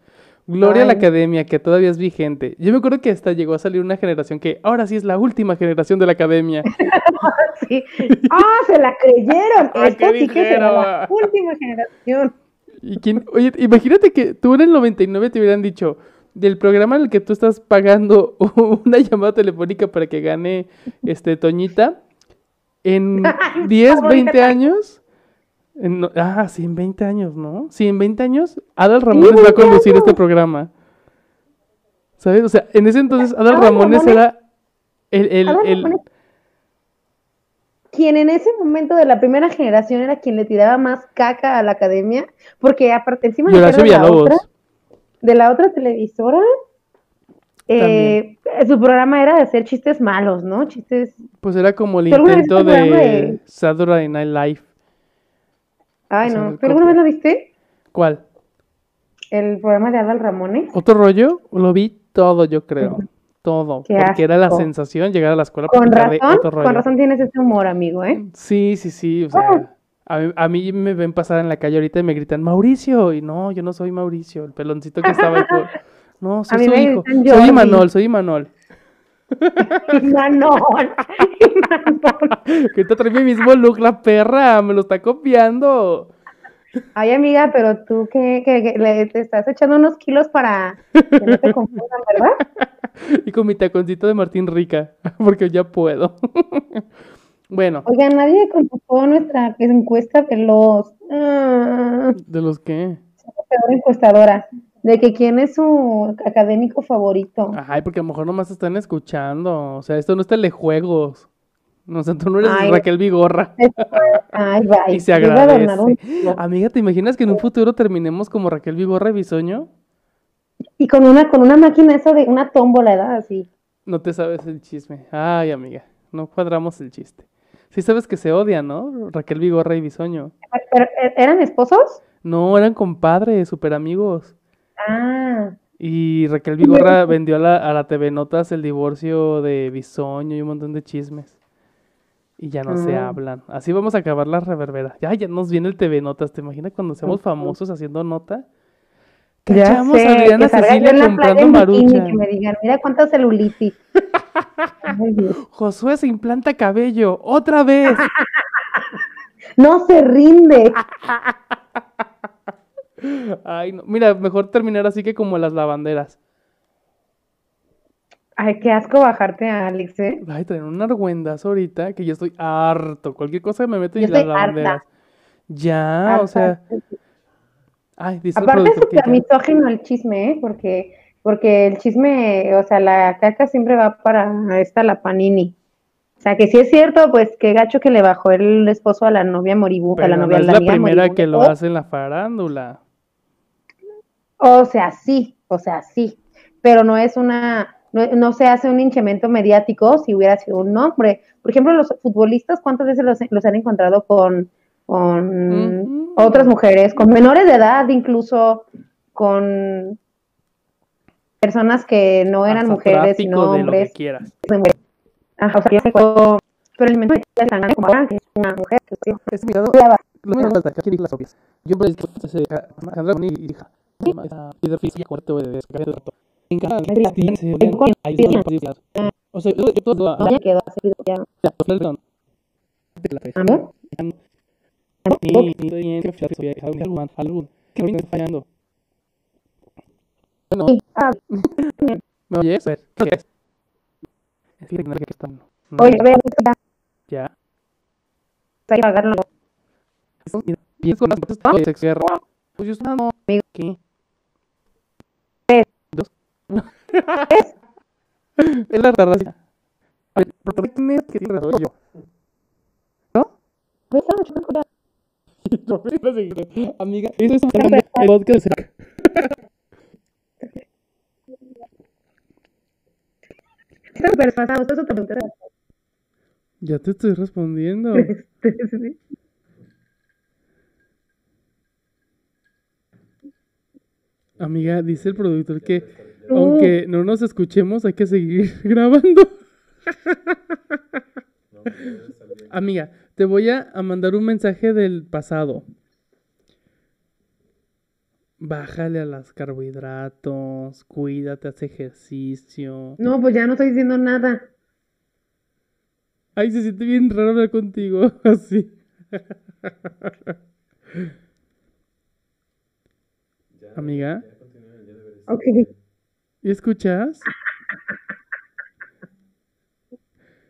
S1: Gloria a la academia, que todavía es vigente. Yo me acuerdo que hasta llegó a salir una generación que ahora sí es la última generación de la academia.
S2: Sí. ¡Ah, se la creyeron!
S1: Ah,
S2: Esta
S1: ¿qué
S2: sí que será la última generación.
S1: ¿Y quién? Oye, imagínate que tú en el 99 te hubieran dicho del programa en el que tú estás pagando una llamada telefónica para que gane este Toñita en 10,
S2: bonita
S1: 20
S2: canción.
S1: años. en no- ah, sí, en 20 años, ¿no? Sí, en 20 años Adal Ramones va a
S2: 20
S1: conducir este programa. ¿Sabes? O sea, en ese entonces Adal Ramones era el, el, el-
S2: Quien en ese momento de la primera generación era quien le tiraba más caca a la academia, porque aparte encima de la otra, de la otra televisora, eh, su programa era de hacer chistes malos, ¿no? Chistes.
S1: Pues era como el
S2: ¿Tú alguna vez
S1: intento de
S2: de-
S1: Saturday Night Live.
S2: Ay,
S1: O sea,
S2: no. ¿Tú alguna vez lo viste?
S1: ¿Cuál?
S2: El programa de Adal Ramones.
S1: ¿Otro rollo? Lo vi todo, yo creo. Todo.
S2: Qué
S1: porque era la sensación llegar a la escuela
S2: Con
S1: de
S2: razón,
S1: otro rollo.
S2: con razón tienes ese humor, amigo, ¿eh?
S1: Sí, sí, sí. O sea, a mí, a mí me ven pasar en la calle ahorita y me gritan, Mauricio. Y no, yo no soy Mauricio. El peloncito que estaba ahí por... No, soy su hijo. Soy. Imanol, soy Imanol.
S2: Manol. Manol.
S1: Que ahorita trae mi mismo look, la perra. Me lo está copiando.
S2: Ay, amiga, pero tú que le te estás echando unos kilos para que no te confundan, ¿verdad?
S1: Y con mi taconcito de Martín Rica. Porque ya puedo. Bueno,
S2: Oiga, nadie contestó nuestra encuesta de los ah,
S1: ¿de los qué?
S2: peor encuestadora, de que quién es su académico favorito.
S1: Ay, porque a lo mejor nomás están escuchando. O sea, esto no es telejuegos. O sea, tú no eres
S2: Ay.
S1: Raquel Vigorra.
S2: Ay, bye.
S1: Y se agradece.
S2: un.
S1: Amiga, ¿te imaginas que en un futuro terminemos como Raquel Vigorra y Bisoño?
S2: Y con una, con una máquina esa de una tómbola, ¿verdad? Así.
S1: No te sabes el chisme. Ay, amiga, no cuadramos el chiste. Sí sabes que se odian, ¿no? Raquel Vigorra y Bisoño.
S2: ¿Pero, eh, ¿Eran esposos?
S1: No, eran compadres, super amigos.
S2: Ah,
S1: Y Raquel Vigorra vendió a la, a la TV Notas el divorcio de Bisoño y un montón de chismes. Y ya no se
S2: Ah.
S1: hablan. Así vamos a acabar la reverbera. Ya, ya nos viene el TV Notas. ¿Te imaginas cuando seamos famosos haciendo nota?
S2: Ya sé,
S1: a
S2: que
S1: Cecilia comprando marucha.
S2: que me digan, mira cuánta celulitis.
S1: Josué se implanta cabello. ¡Otra vez!
S2: No se rinde.
S1: Ay, no. Mira, mejor terminar así que como las lavanderas.
S2: Ay, qué asco bajarte a Alex, ¿eh?
S1: Ay, traen un argüendazo ahorita que yo estoy harto. Cualquier cosa me meto y las
S2: harta.
S1: lavanderas. Ya, o sea. Ay, dice el
S2: Aparte es súper misógino el chisme, ¿eh? Porque, porque el chisme, o sea, la caca siempre va para esta, la Panini. O sea, que si es cierto, pues qué gacho que le bajó el esposo a la novia moribunda, a la novia
S1: no es
S2: la
S1: primera
S2: moribunda.
S1: que lo
S2: O-
S1: hace en la farándula.
S2: O sea, sí, o sea, sí, pero no es una, no, no se hace un hinchamiento mediático si hubiera sido un hombre. Por ejemplo, los futbolistas, ¿cuántas veces los, los han encontrado con, con
S1: Ujú.
S2: otras mujeres, con menores de edad, incluso con personas que no eran
S1: Hasta
S2: mujeres, sino
S1: de lo que
S2: hombres?
S1: quieras.
S2: Ajá, o sea, cuál- pero el menor es tan grande como ahora, que es una mujer. que.
S1: Es.
S2: Ya va.
S1: Lo mismo de aquí las obvias. Yo por el se Alejandra Boni y hija. Piedra física, cuarto de descarga de rato. En cada la tiene se ven. Ahí está el partido. O sea, yo todo
S2: ya quedó así, ya.
S1: ya, perdón. De la fe.
S2: ¿Amor?
S1: Sí, bien, que que fallando. Bueno, ¿me oyes? A ¿qué es? Es que que está.
S2: oye, a ya,
S1: guerra. Pues yo estoy. ¿Qué?
S2: Tres.
S1: Dos. es la rara. A ver, ¿por qué tienes que yo? ¿No?
S2: Ves, ah, chupa, ya.
S1: Yo apenas dije, Amiga, eso es
S2: te pregunté.
S1: Ya te estoy respondiendo.
S2: Sí.
S1: Amiga, dice el productor que
S2: No.
S1: aunque no nos escuchemos, hay que seguir grabando. Amiga, te voy a, a mandar un mensaje del pasado. Bájale a los carbohidratos, cuídate, haz ejercicio.
S2: No, pues ya no estoy diciendo nada.
S1: Ay, se siente bien raro hablar contigo así. Amiga,
S2: Ok.
S1: ¿y escuchas?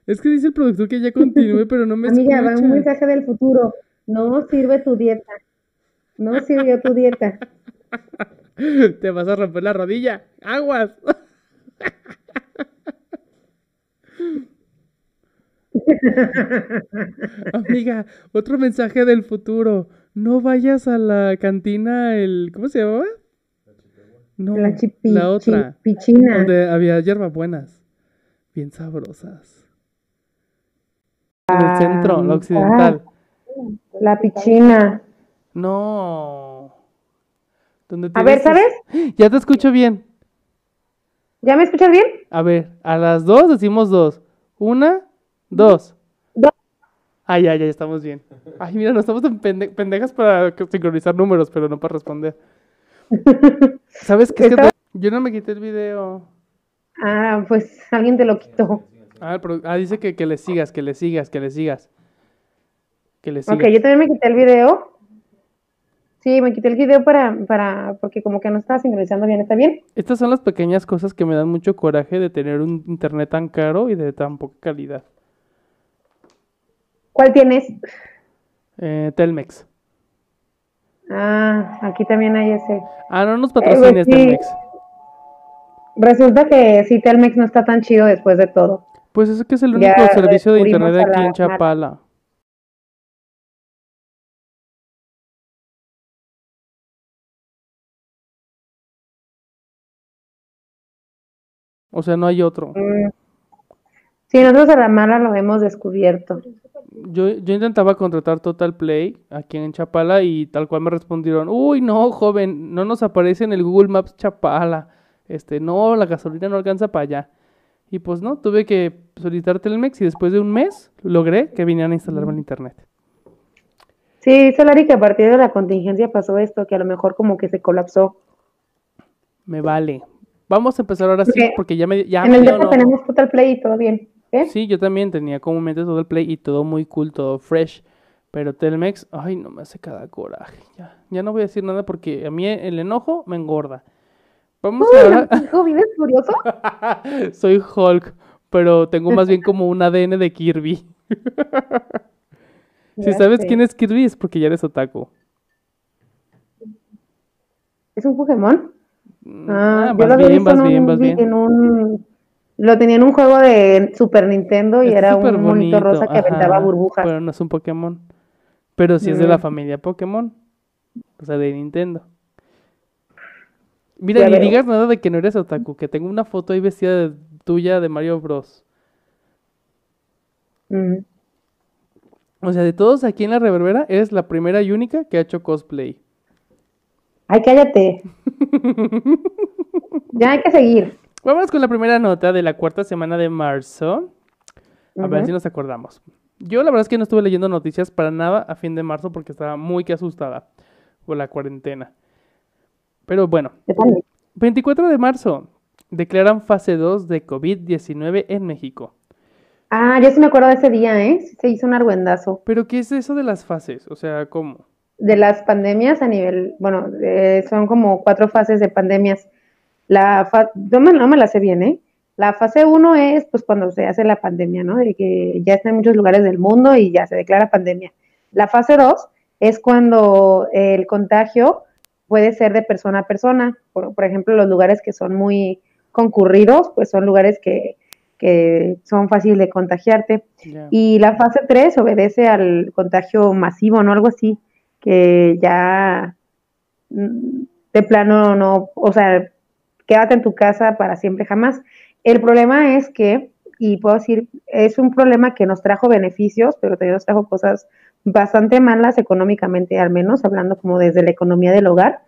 S1: Es que dice el productor que ya continúe, pero no me
S2: Amiga, va un
S1: escucha.
S2: mensaje del futuro. No sirve tu dieta. No sirvió tu dieta.
S1: Te vas a romper la rodilla. ¡Aguas! Amiga, otro mensaje del futuro. No vayas a la cantina, el... ¿Cómo se llamaba? No,
S2: La chipi,
S1: la otra.
S2: pichina.
S1: Donde había hierbabuenas. Bien sabrosas. En el centro, la
S2: Ah,
S1: occidental.
S2: La pichina.
S1: No.
S2: A ver, ¿sabes?
S1: Ya te escucho bien.
S2: ¿Ya me escuchas bien?
S1: A ver, a las dos decimos dos. Una, dos.
S2: Dos.
S1: Ah, ya, ya, estamos bien. Ay, mira, no estamos tan pende- pendejas para sincronizar números, pero no para responder. ¿Sabes qué? Es que yo no me quité el video.
S2: Ah, pues alguien te lo quitó.
S1: Ah, ah, dice que, que le sigas, que le sigas, que le sigas. Que le sigas.
S2: Ok, yo también me quité el video. Sí, me quité el video para, para, porque como que no estaba sincronizando bien. ¿Está bien?
S1: Estas son las pequeñas cosas que me dan mucho coraje de tener un internet tan caro y de tan poca calidad.
S2: ¿Cuál tienes?
S1: Eh, Telmex.
S2: Ah, aquí también hay ese.
S1: Ah, no nos
S2: pues
S1: patrocines,
S2: sí.
S1: Telmex.
S2: Resulta que sí, Telmex no está tan chido después de todo.
S1: Pues es que es el
S2: Ya
S1: único servicio de internet aquí
S2: la
S1: en. Chapala. O sea, no hay otro.
S2: Mm. Sí, nosotros a la mala lo hemos descubierto.
S1: Yo, yo intentaba contratar Total Play aquí en Chapala y tal cual me respondieron, uy, no, joven, no nos aparece en el Google Maps Chapala. Este, no, la gasolina no alcanza para allá. Y pues no, tuve que solicitar Telmex y después de un mes logré que vinieran a instalarme el internet.
S2: Sí, Solari, que a partir de la contingencia pasó esto, que a lo mejor como que se colapsó.
S1: Me vale. Vamos a empezar ahora sí,
S2: Porque
S1: ya me... Ya
S2: en el
S1: no-
S2: tenemos Total Play y todo bien. ¿eh?
S1: Sí, yo también tenía comúnmente todo el play y todo muy cool, todo fresh. Pero Telmex, ay, no me hace cada coraje. Ya, ya no voy a decir nada porque a mí el enojo me engorda. Vamos
S2: Uy,
S1: ahora.
S2: amigo, ¿vives furioso?
S1: Soy Hulk, pero tengo más bien como un ADN de Kirby. Si sabes quién es Kirby es porque ya eres otaku.
S2: ¿Es un Pokémon?
S1: Mm,
S2: Ah,
S1: ah,
S2: yo lo
S1: vas
S2: había
S1: bien,
S2: visto
S1: vas
S2: en
S1: bien,
S2: un,
S1: bien.
S2: en un... Lo tenía en un juego de Super Nintendo y era un monito rosa que
S1: ajá,
S2: aventaba burbujas.
S1: Pero no es un Pokémon. Pero sí es de la
S2: Mm.
S1: familia Pokémon. O sea, de Nintendo. Mira, ni digas nada de que no eres otaku, que tengo una foto ahí vestida de- tuya de Mario Bros.
S2: Mm.
S1: O sea, de todos aquí en la reverbera, eres la primera y única que ha hecho cosplay.
S2: Ay, cállate. ya hay que seguir.
S1: Vámonos con la primera nota de la cuarta semana de marzo. A ver si nos acordamos. Yo la verdad es que no estuve leyendo noticias para nada a fin de marzo porque estaba muy que asustada por la cuarentena. Pero bueno,
S2: Yo también.
S1: 24 de marzo declaran fase 2 de COVID-19 en México.
S2: Ah, yo sí me acuerdo de ese día, ¿eh? Se hizo un argüendazo.
S1: Pero ¿qué es eso de las fases? O sea, ¿cómo?
S2: De las pandemias a nivel, bueno, eh, son como cuatro fases de pandemias. La fa- no, me, no me la sé bien, ¿eh? La fase uno es pues cuando se hace la pandemia, ¿no? De que ya está en muchos lugares del mundo y ya se declara pandemia. La fase dos es cuando el contagio puede ser de persona a persona. Por, por ejemplo, los lugares que son muy concurridos, pues son lugares que, que son fáciles de contagiarte. Y la fase 3 obedece al contagio masivo, ¿no? Algo así, que ya mm, de plano no, o sea, quédate en tu casa para siempre jamás. El problema es que, y puedo decir, es un problema que nos trajo beneficios, pero también nos trajo cosas bastante malas económicamente, al menos hablando como desde la economía del hogar,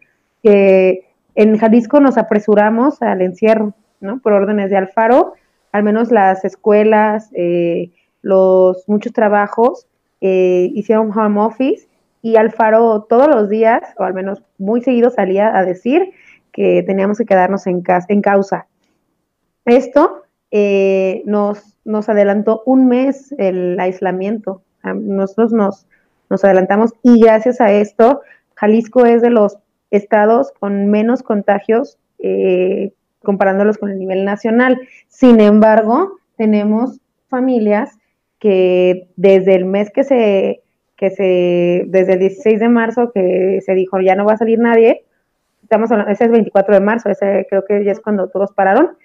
S2: que en Jalisco nos apresuramos al encierro, ¿no? Por órdenes de Alfaro, al menos las escuelas, eh, los muchos trabajos eh, hicieron home office y Alfaro todos los días, o al menos muy seguido, salía a decir que teníamos que quedarnos en, casa, en causa. Esto eh, nos, nos adelantó un mes el aislamiento. A Nosotros nos, nos adelantamos y gracias a esto, Jalisco es de los estados con menos contagios eh, comparándolos con el nivel nacional. Sin embargo, tenemos familias que desde el mes que se, que se, desde el 16 de marzo que se dijo ya no va a salir nadie, estamos hablando, ese es 24 de marzo, ese creo que ya es cuando todos pararon,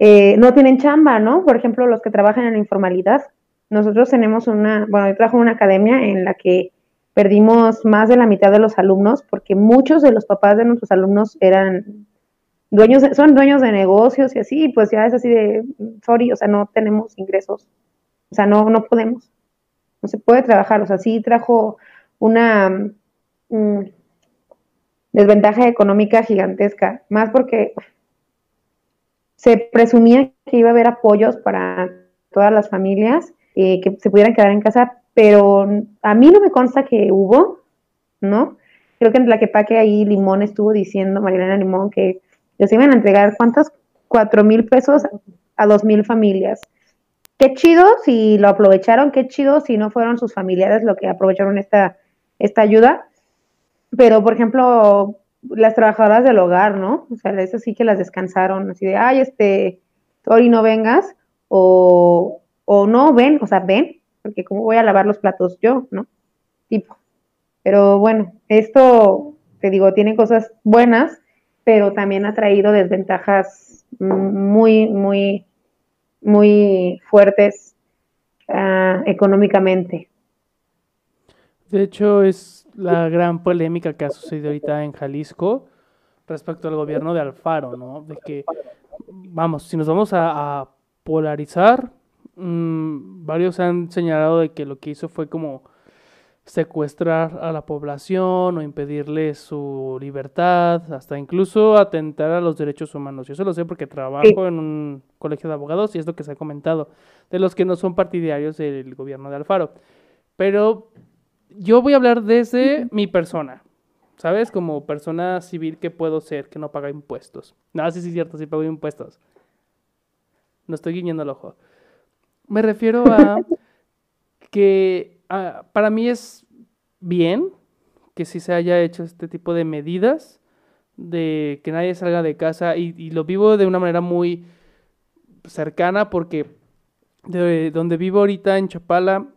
S2: eh, no tienen chamba, ¿no? Por ejemplo, los que trabajan en la informalidad. Nosotros tenemos una, bueno, yo trabajo en una academia en la que perdimos más de la mitad de los alumnos porque muchos de los papás de nuestros alumnos eran dueños, de- son dueños de negocios y así, pues ya es así de, sorry, o sea, no tenemos ingresos, o sea, no, no podemos, no se puede trabajar, o sea, sí trajo una mm, desventaja económica gigantesca, más porque se presumía que iba a haber apoyos para todas las familias eh, que se pudieran quedar en casa, pero a mí no me consta que hubo, ¿no? Creo que en la que Paque ahí Limón estuvo diciendo, Marilena Limón, que les iban a entregar cuántos, cuatro mil pesos a dos mil familias. Qué chido si lo aprovecharon, qué chido si no fueron sus familiares lo que aprovecharon esta, esta ayuda. Pero, por ejemplo, las trabajadoras del hogar, ¿no? O sea, eso sí que las descansaron, así de, ay, este, sorry, no vengas, o, o no, ven, o sea, ven, porque cómo voy a lavar los platos yo, ¿no? Tipo. Pero bueno, esto, te digo, tiene cosas buenas, pero también ha traído desventajas muy, muy, muy fuertes ah, económicamente.
S1: De hecho, es la gran polémica que ha sucedido ahorita en Jalisco respecto al gobierno de Alfaro, ¿no? De que vamos, si nos vamos a, polarizar, mm, varios han señalado de que lo que hizo fue como secuestrar a la población o impedirle su libertad, hasta incluso atentar a los derechos humanos. Yo se lo sé porque trabajo en un colegio de abogados y es lo que se ha comentado de los que no son partidarios del gobierno de Alfaro. Pero yo voy a hablar desde mi persona, ¿sabes? Como persona civil que puedo ser, que no paga impuestos. No, sí, sí, cierto, sí pago impuestos. No estoy guiñando el ojo. Me refiero a que Ah, para mí es bien que sí se haya hecho este tipo de medidas, de que nadie salga de casa y, lo vivo de una manera muy cercana porque de donde vivo ahorita en Chapala,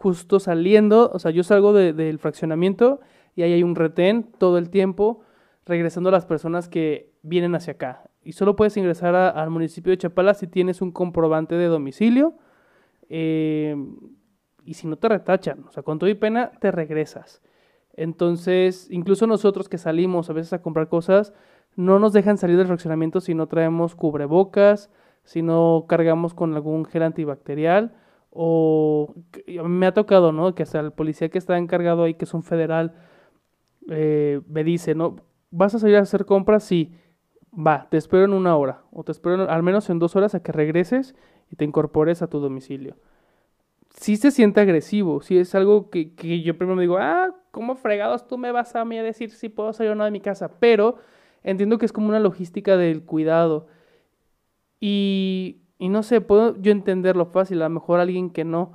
S1: justo saliendo, o sea, yo salgo del fraccionamiento y ahí hay un retén todo el tiempo regresando a las personas que vienen hacia acá. Y solo puedes ingresar al municipio de Chapala si tienes un comprobante de domicilio. Eh, y si no te retachan, o sea, con todo y pena te regresas. Entonces, incluso nosotros que salimos a veces a comprar cosas, no nos dejan salir del fraccionamiento si no traemos cubrebocas, si no cargamos con algún gel antibacterial o me ha tocado, ¿no? Que hasta el policía que está encargado ahí, que es un federal, eh, me dice, ¿no? ¿Vas a salir a hacer compras? Sí. Va, te espero en una hora o te espero al menos en dos horas a que regreses y te incorpores a tu domicilio sí se siente agresivo, sí es algo que, yo primero me digo, ah, ¿cómo fregados tú me vas a mí a decir si puedo salir o no de mi casa? Pero entiendo que es como una logística del cuidado. Y, y no sé, puedo yo entenderlo fácil, a lo mejor alguien que no.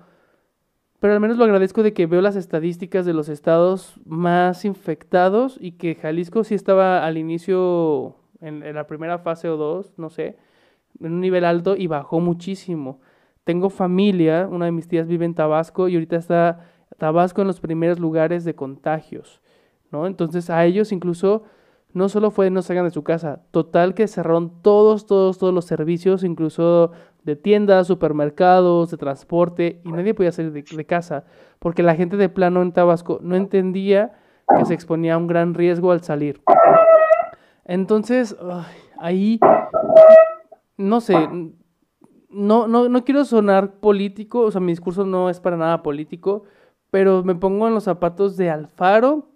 S1: Pero al menos lo agradezco de que veo las estadísticas de los estados más infectados y que Jalisco sí estaba al inicio, en, en la primera fase o dos, no sé, en un nivel alto y bajó muchísimo tengo familia, una de mis tías vive en Tabasco y ahorita está Tabasco en los primeros lugares de contagios, ¿no? Entonces a ellos incluso no solo fue no salgan de su casa, total que cerraron todos, todos, todos los servicios, incluso de tiendas, supermercados, de transporte, y nadie podía salir de, casa, porque la gente de plano en Tabasco no entendía que se exponía a un gran riesgo al salir. Entonces, ahí, no sé, no, no, no quiero sonar político, o sea, mi discurso no es para nada político, pero me pongo en los zapatos de Alfaro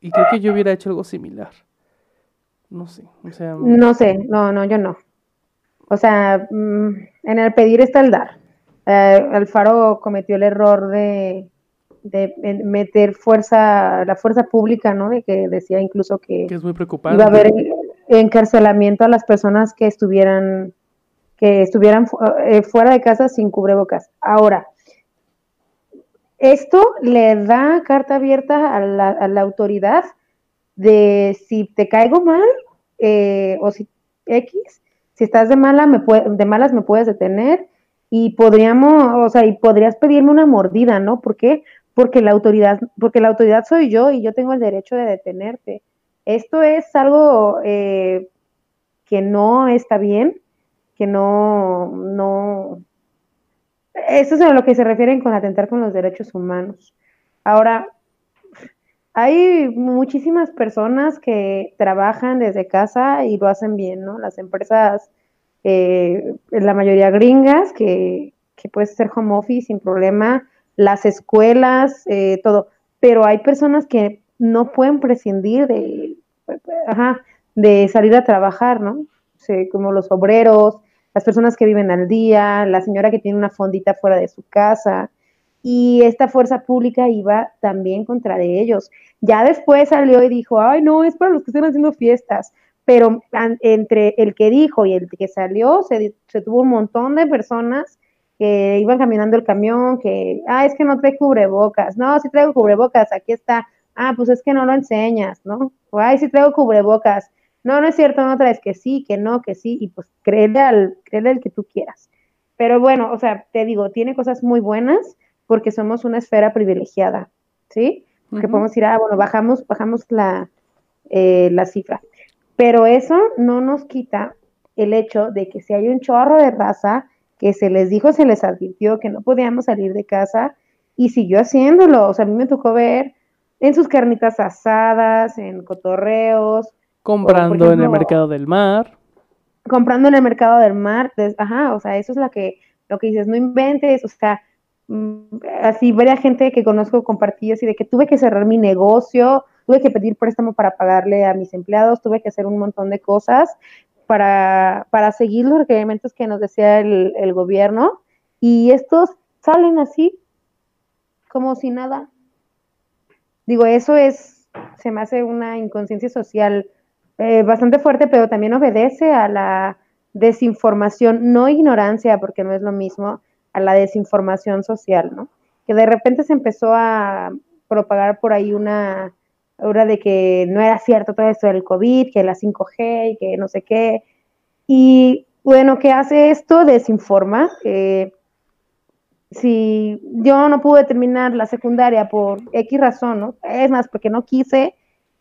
S1: y creo que yo hubiera hecho algo similar. No sé, o sea...
S2: No sé, no, no, yo no. O sea, mm, en el pedir está el dar. Eh, Alfaro cometió el error de, de, meter fuerza, la fuerza pública, ¿no? De que decía incluso que,
S1: que es muy preocupante.
S2: iba a haber encarcelamiento a las personas que estuvieran que estuvieran eh, fuera de casa sin cubrebocas. Ahora, esto le da carta abierta a la, autoridad de si te caigo mal eh, o si X, si estás de, mala, me de malas me puedes detener y podríamos, o sea, y podrías pedirme una mordida, ¿no? ¿Por qué? Porque la autoridad, porque la autoridad soy yo y yo tengo el derecho de detenerte. Esto es algo eh, que no está bien que no, no, eso es a lo que se refieren con atentar con los derechos humanos. Ahora, hay muchísimas personas que trabajan desde casa y lo hacen bien, ¿no? Las empresas, eh, la mayoría gringas, que, que puede ser home office sin problema, las escuelas, eh, todo. Pero hay personas que no pueden prescindir de, de salir a trabajar, ¿no? como los obreros, las personas que viven al día, la señora que tiene una fondita fuera de su casa. Y esta fuerza pública iba también contra de ellos. Ya después salió y dijo, ay, no, es para los que están haciendo fiestas. Pero entre el que dijo y el que salió, se, tuvo un montón de personas que iban caminando el camión, que, ah, es que no trae cubrebocas. No, sí traigo cubrebocas, aquí está. Ah, pues es que no lo enseñas, ¿no? O, ay, sí traigo cubrebocas no, no es cierto, no traes que sí, que no, que sí, y pues créele al, créele al que tú quieras. Pero bueno, o sea, te digo, tiene cosas muy buenas porque somos una esfera privilegiada, ¿sí? Porque podemos decir, ah, bueno, bajamos, bajamos la, eh, la cifra. Pero eso no nos quita el hecho de que si hay un chorro de raza que se les dijo, se les advirtió que no podíamos salir de casa y siguió haciéndolo. O sea, a mí me tocó ver en sus carnitas asadas, en cotorreos,
S1: comprando en el mercado del mar.
S2: comprando en el mercado del mar, ajá, o sea, eso es lo que, lo que dices, no inventes, o sea, así varias gente que conozco compartí así de que tuve que cerrar mi negocio, tuve que pedir préstamo para pagarle a mis empleados, tuve que hacer un montón de cosas para, para seguir los requerimientos que nos decía el, el gobierno y estos salen así, como si nada. Digo, eso es, se me hace una inconsciencia social eh, bastante fuerte, pero también obedece a la desinformación, no ignorancia, porque no es lo mismo, a la desinformación social, ¿no? Que de repente se empezó a propagar por ahí una hora de que no era cierto todo esto del COVID, que la 5G y que no sé qué. Y bueno, ¿qué hace esto? Desinforma. Si yo no pude terminar la secundaria por X razón, ¿no? Es más, porque no quise,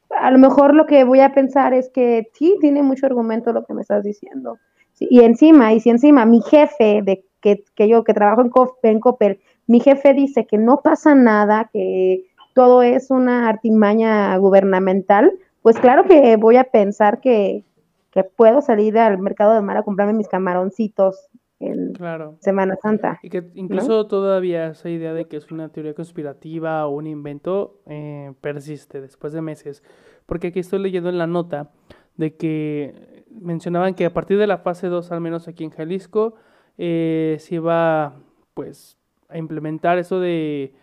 S2: a lo mejor lo que voy a pensar es que sí, tiene mucho argumento lo que me estás diciendo. y encima, y si encima mi jefe, de que, que yo que trabajo en, en Coppel, mi jefe dice que no pasa nada, que todo es una artimaña gubernamental, pues claro que voy a pensar que, que puedo salir al mercado de mar a comprarme mis camaroncitos en Semana Santa.
S1: Y que incluso todavía esa idea de que es una teoría conspirativa o un invento eh, persiste después de meses. Porque aquí estoy leyendo en la nota de que mencionaban que a partir de la fase 2, al menos aquí en Jalisco, eh, se iba pues a implementar eso de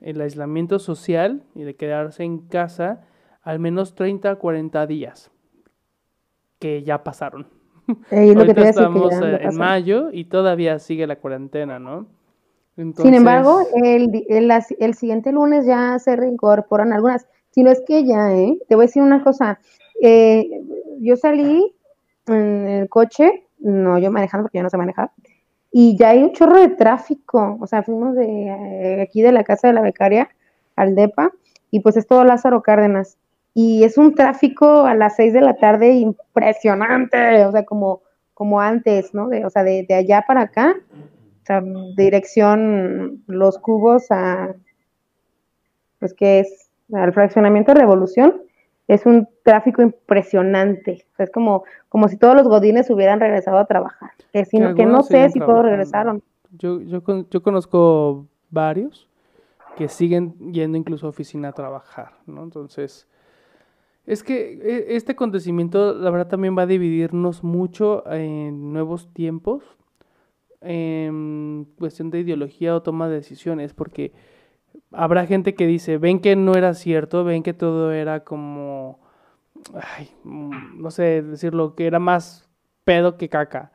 S1: el aislamiento social y de quedarse en casa al menos 30 a 40 días que ya pasaron. Ahorita estamos en mayo y todavía sigue la cuarentena, ¿no?
S2: Sin embargo, el, el, siguiente lunes ya se reincorporan algunas. Si no es que ya, ¿eh? Te voy a decir una cosa. Eh, yo salí en el coche, no yo manejando porque yo no sé manejar, y ya hay un chorro de tráfico. O sea, fuimos de eh, aquí de la casa de la becaria al DEPA, y pues es todo Lázaro Cárdenas y es un tráfico a las 6 de la tarde impresionante, o sea, como, como antes, ¿no? De, o sea, de, allá para acá, o sea, dirección Los Cubos a, pues que es al fraccionamiento de Revolución, es un tráfico impresionante, o sea, es como, como si todos los godines hubieran regresado a trabajar, que, que no sé si todos regresaron.
S1: Yo, yo, yo conozco varios que siguen yendo incluso a oficina a trabajar, ¿no? Entonces, es que e, este acontecimiento, la verdad, también va a dividirnos mucho en nuevos tiempos, en cuestión de ideología o toma de decisiones, porque habrá gente que dice, ven que no era cierto, ven que todo era como, ay, mm, no sé decirlo, que era más pedo que caca.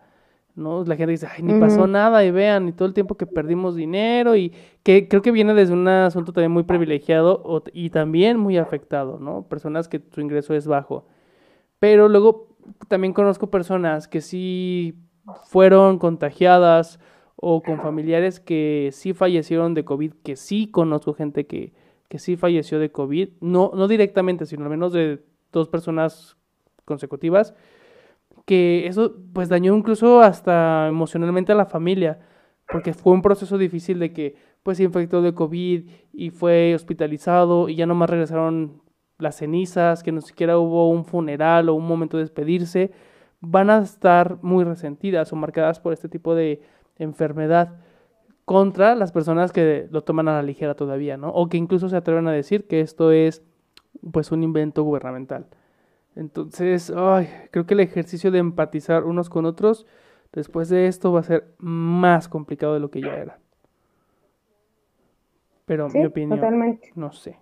S1: ¿no? La gente dice, ay, ni pasó nada y vean, y todo el tiempo que perdimos dinero y que creo que viene desde un asunto también muy privilegiado y también muy afectado, ¿no? Personas que su ingreso es bajo. Pero luego también conozco personas que sí fueron contagiadas o con familiares que sí fallecieron de COVID, que sí conozco gente que, que sí falleció de COVID, no, no directamente, sino al menos de dos personas consecutivas que eso pues dañó incluso hasta emocionalmente a la familia, porque fue un proceso difícil de que pues se infectó de COVID y fue hospitalizado y ya nomás regresaron las cenizas, que no siquiera hubo un funeral o un momento de despedirse, van a estar muy resentidas o marcadas por este tipo de enfermedad contra las personas que lo toman a la ligera todavía, ¿no? O que incluso se atreven a decir que esto es pues un invento gubernamental. Entonces, ay, creo que el ejercicio de empatizar unos con otros después de esto va a ser más complicado de lo que ya era. Pero mi opinión, no sé.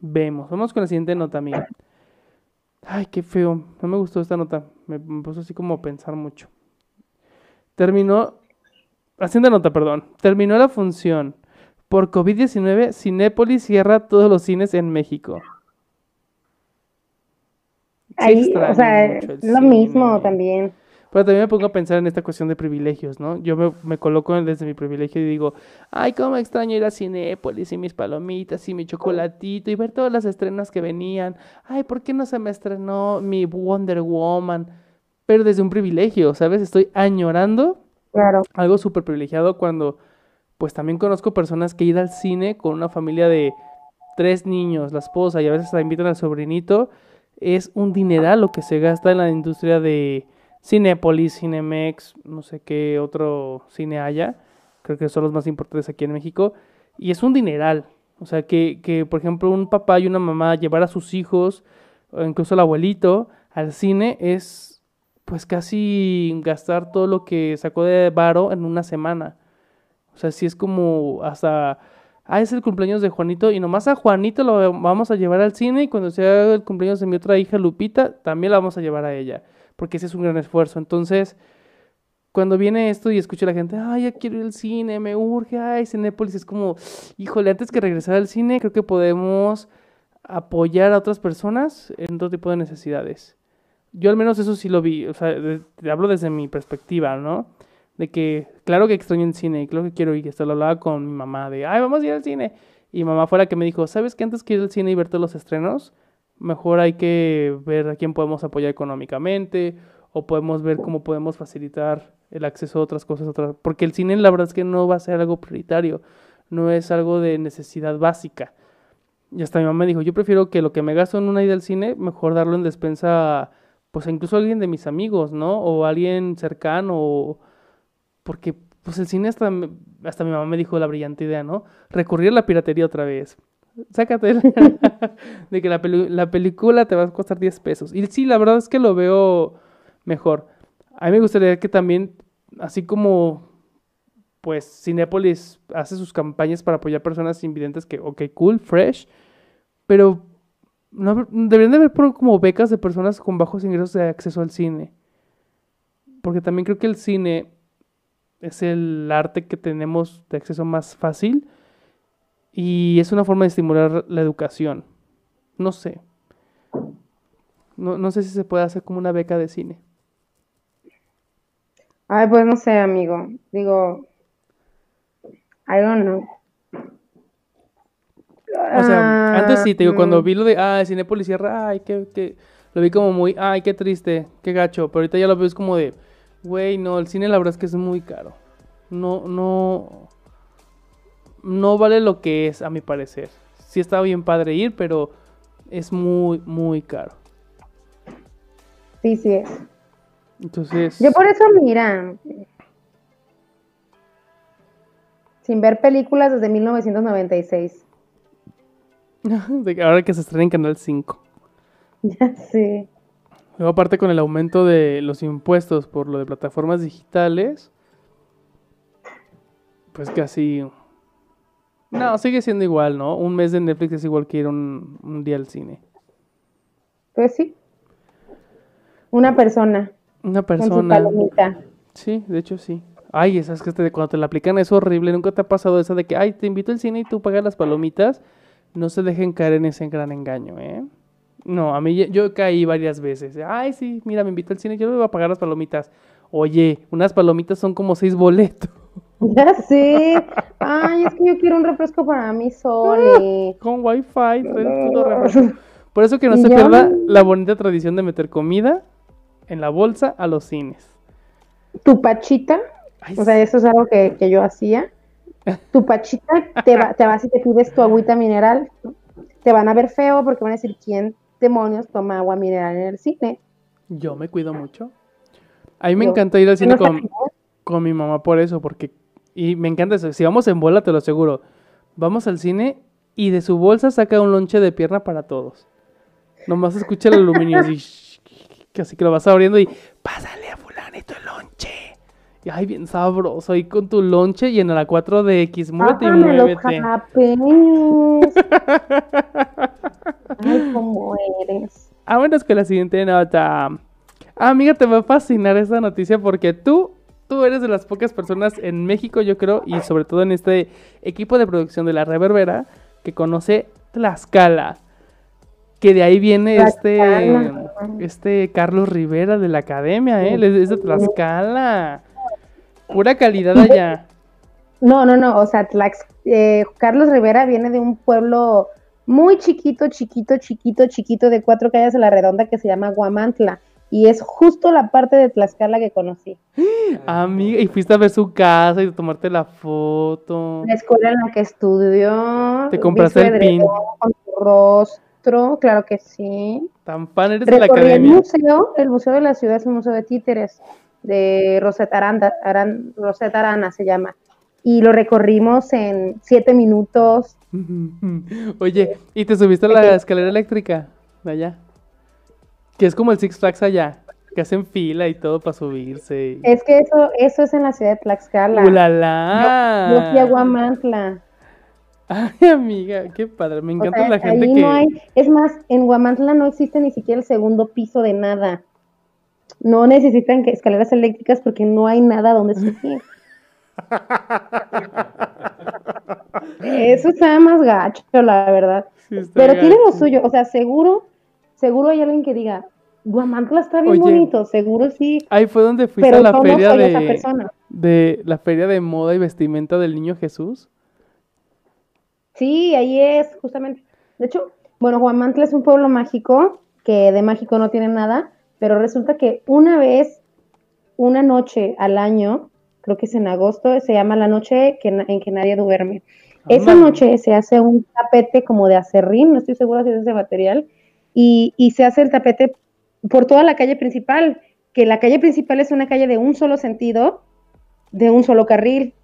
S1: Vemos. Vamos con la siguiente nota, amiga. Ay, qué feo. No me gustó esta nota. Me, puso así como a pensar mucho. Terminó. Haciendo nota, perdón. Terminó la función. Por COVID-19, Cinépolis cierra todos los cines en México
S2: o sea, lo mismo también.
S1: Pero también me pongo a pensar en esta cuestión de privilegios, ¿no? Yo me, me, coloco desde mi privilegio y digo, ay, cómo extraño ir a Cinépolis y mis palomitas y mi chocolatito y ver todas las estrenas que venían. Ay, ¿por qué no se me estrenó mi Wonder Woman? Pero desde un privilegio, ¿sabes? Estoy añorando
S2: claro.
S1: algo súper privilegiado cuando, pues también conozco personas que ir al cine con una familia de tres niños, la esposa y a veces la invitan al sobrinito es un dineral lo que se gasta en la industria de, Cinépolis, Cinemex, no sé qué otro cine haya. Creo que son los más importantes aquí en México. Y es un dineral. O sea, que, que por ejemplo un papá y una mamá llevar a sus hijos, o incluso el abuelito, al cine es pues casi gastar todo lo que sacó de varo en una semana. O sea, si es como hasta ah, es el cumpleaños de Juanito y nomás a Juanito lo vamos a llevar al cine y cuando sea el cumpleaños de mi otra hija Lupita, también la vamos a llevar a ella, porque ese es un gran esfuerzo. Entonces, cuando viene esto y escucho a la gente, ay, ya quiero ir al cine, me urge, ay, Cinépolis, es como, híjole, antes que regresar al cine, creo que podemos apoyar a otras personas en todo tipo de necesidades. Yo al menos eso sí lo vi, o sea, te hablo desde mi perspectiva, ¿no? de que, claro que extraño el cine, y claro que quiero ir, esto lo hablaba con mi mamá, de, ay, vamos a ir al cine. Y mamá fue la que me dijo, ¿sabes que antes que ir al cine y ver todos los estrenos, mejor hay que ver a quién podemos apoyar económicamente, o podemos ver cómo podemos facilitar el acceso a otras cosas, otras... porque el cine la verdad es que no va a ser algo prioritario, no es algo de necesidad básica. Y hasta mi mamá me dijo, yo prefiero que lo que me gasto en una ida al cine, mejor darlo en despensa, pues incluso alguien de mis amigos, ¿no? O alguien cercano, o, porque pues el cine hasta, hasta mi mamá me dijo la brillante idea, ¿no? Recurrir a la piratería otra vez. Sácate de que la, la película te va a costar 10 pesos. Y sí, la verdad es que lo veo mejor. A mí me gustaría que también, así como pues Cinépolis hace sus campañas para apoyar personas invidentes que, ok, cool, fresh, pero no, deberían de haber como becas de personas con bajos ingresos de acceso al cine. Porque también creo que el cine es el arte que tenemos de acceso más fácil y es una forma de estimular la educación. No sé. No, sé si se puede hacer como una beca de cine.
S2: Ay, pues no sé, amigo. Digo, I don't know.
S1: O sea, antes sí, te digo, cuando ah, vi lo de, ah, cine policía, ay, que, que, lo vi como muy, ay, qué triste, qué gacho, pero ahorita ya lo veo es como de, Güey, no, el cine la verdad es que es muy caro. No, no. No vale lo que es, a mi parecer. Sí está bien padre ir, pero es muy, muy caro.
S2: Sí, sí es.
S1: Entonces.
S2: Yo por eso, mira. Sin ver películas desde 1996.
S1: Ahora que se estrena en Canal 5.
S2: Ya sé.
S1: Luego aparte con el aumento de los impuestos por lo de plataformas digitales, pues casi... No, sigue siendo igual, ¿no? Un mes de Netflix es igual que ir un, día al cine.
S2: Pues sí. Una persona.
S1: Una persona. Sí, de hecho sí. Ay, esas que te, cuando te la aplican es horrible. Nunca te ha pasado esa de que, ay, te invito al cine y tú pagas las palomitas. No se dejen caer en ese gran engaño, ¿eh? No, a mí yo caí varias veces. Ay, sí, mira, me invito al cine, yo le voy a pagar las palomitas. Oye, unas palomitas son como seis boletos.
S2: Ya sé. Ay, es que yo quiero un refresco para mí solo.
S1: Con wifi, Por eso que no se pierda la bonita tradición de meter comida en la bolsa a los cines.
S2: Tu pachita, o sea, eso es algo que, yo hacía. Tu pachita, te, te vas y te pides tu agüita mineral. Te van a ver feo porque van a decir quién demonios toma agua mineral en el cine.
S1: Yo me cuido mucho. A mí me encanta ir al cine con, mi mamá por eso, porque... Y me encanta eso. Si vamos en bola, te lo aseguro. Vamos al cine y de su bolsa saca un lonche de pierna para todos. Nomás escucha el aluminio así, así que lo vas abriendo y pásale a fulanito el lonche. Y ay, bien sabroso, ahí con tu lonche y en la 4DX, muévete y muévete.
S2: Ay, cómo eres.
S1: Ah, bueno, es que la siguiente nota. Ah, amiga, te va a fascinar esta noticia porque tú, tú eres de las pocas personas en México, yo creo, y sobre todo en este equipo de producción de La Reverbera, que conoce Tlaxcala. Que de ahí viene este, este Carlos Rivera de la academia, ¿eh? Es de Tlaxcala. Pura calidad allá.
S2: No, no, no, o sea, Tlax, eh, Carlos Rivera viene de un pueblo muy chiquito, chiquito, chiquito, chiquito, de cuatro calles a la redonda que se llama Guamantla. Y es justo la parte de Tlaxcala que conocí.
S1: Amiga, y fuiste a ver su casa y tomarte la foto.
S2: La escuela en la que estudió.
S1: Te compraste el pin.
S2: Con tu teatro, claro que sí.
S1: Tan fan eres de la
S2: Recorrí el
S1: academia.
S2: museo, el museo de la ciudad es un museo de títeres, de Rosetta Aranda, Aran- Rosetta Arana se llama. Y lo recorrimos en siete minutos.
S1: Oye, ¿y te subiste a la escalera eléctrica de allá? Que es como el Six Flags allá, que hacen fila y todo para subirse. y-
S2: Es que eso, eso es en la ciudad de Tlaxcala.
S1: ¡Ulala!
S2: Yo fui a Huamantla.
S1: Ay, amiga, qué padre. Me
S2: O
S1: encanta
S2: sea,
S1: la gente
S2: ahí
S1: que.
S2: no hay, es más, en Huamantla no existe ni siquiera el segundo piso de nada. No necesitan que escaleras eléctricas porque no hay nada donde subir. Eso está más gacho, la verdad.
S1: Sí,
S2: Pero tiene lo
S1: gacho.
S2: suyo, o sea, seguro, seguro hay alguien que diga, Guamantla está bien
S1: Oye,
S2: bonito, seguro sí,
S1: Ahí fue donde fuiste
S2: pero
S1: a la feria de, de la feria de moda y vestimenta del niño Jesús.
S2: Sí, ahí es, justamente. De hecho, bueno, Huamantla es un pueblo mágico, que de mágico no tiene nada, pero resulta que una vez, una noche al año, creo que es en agosto, se llama la noche que, en que nadie duerme. Esa
S1: Ándale.
S2: noche se hace un tapete como de acerrín, no estoy segura si es ese material, y, y se hace el tapete por toda la calle principal, que la calle principal es una calle de un solo sentido, de un solo carril.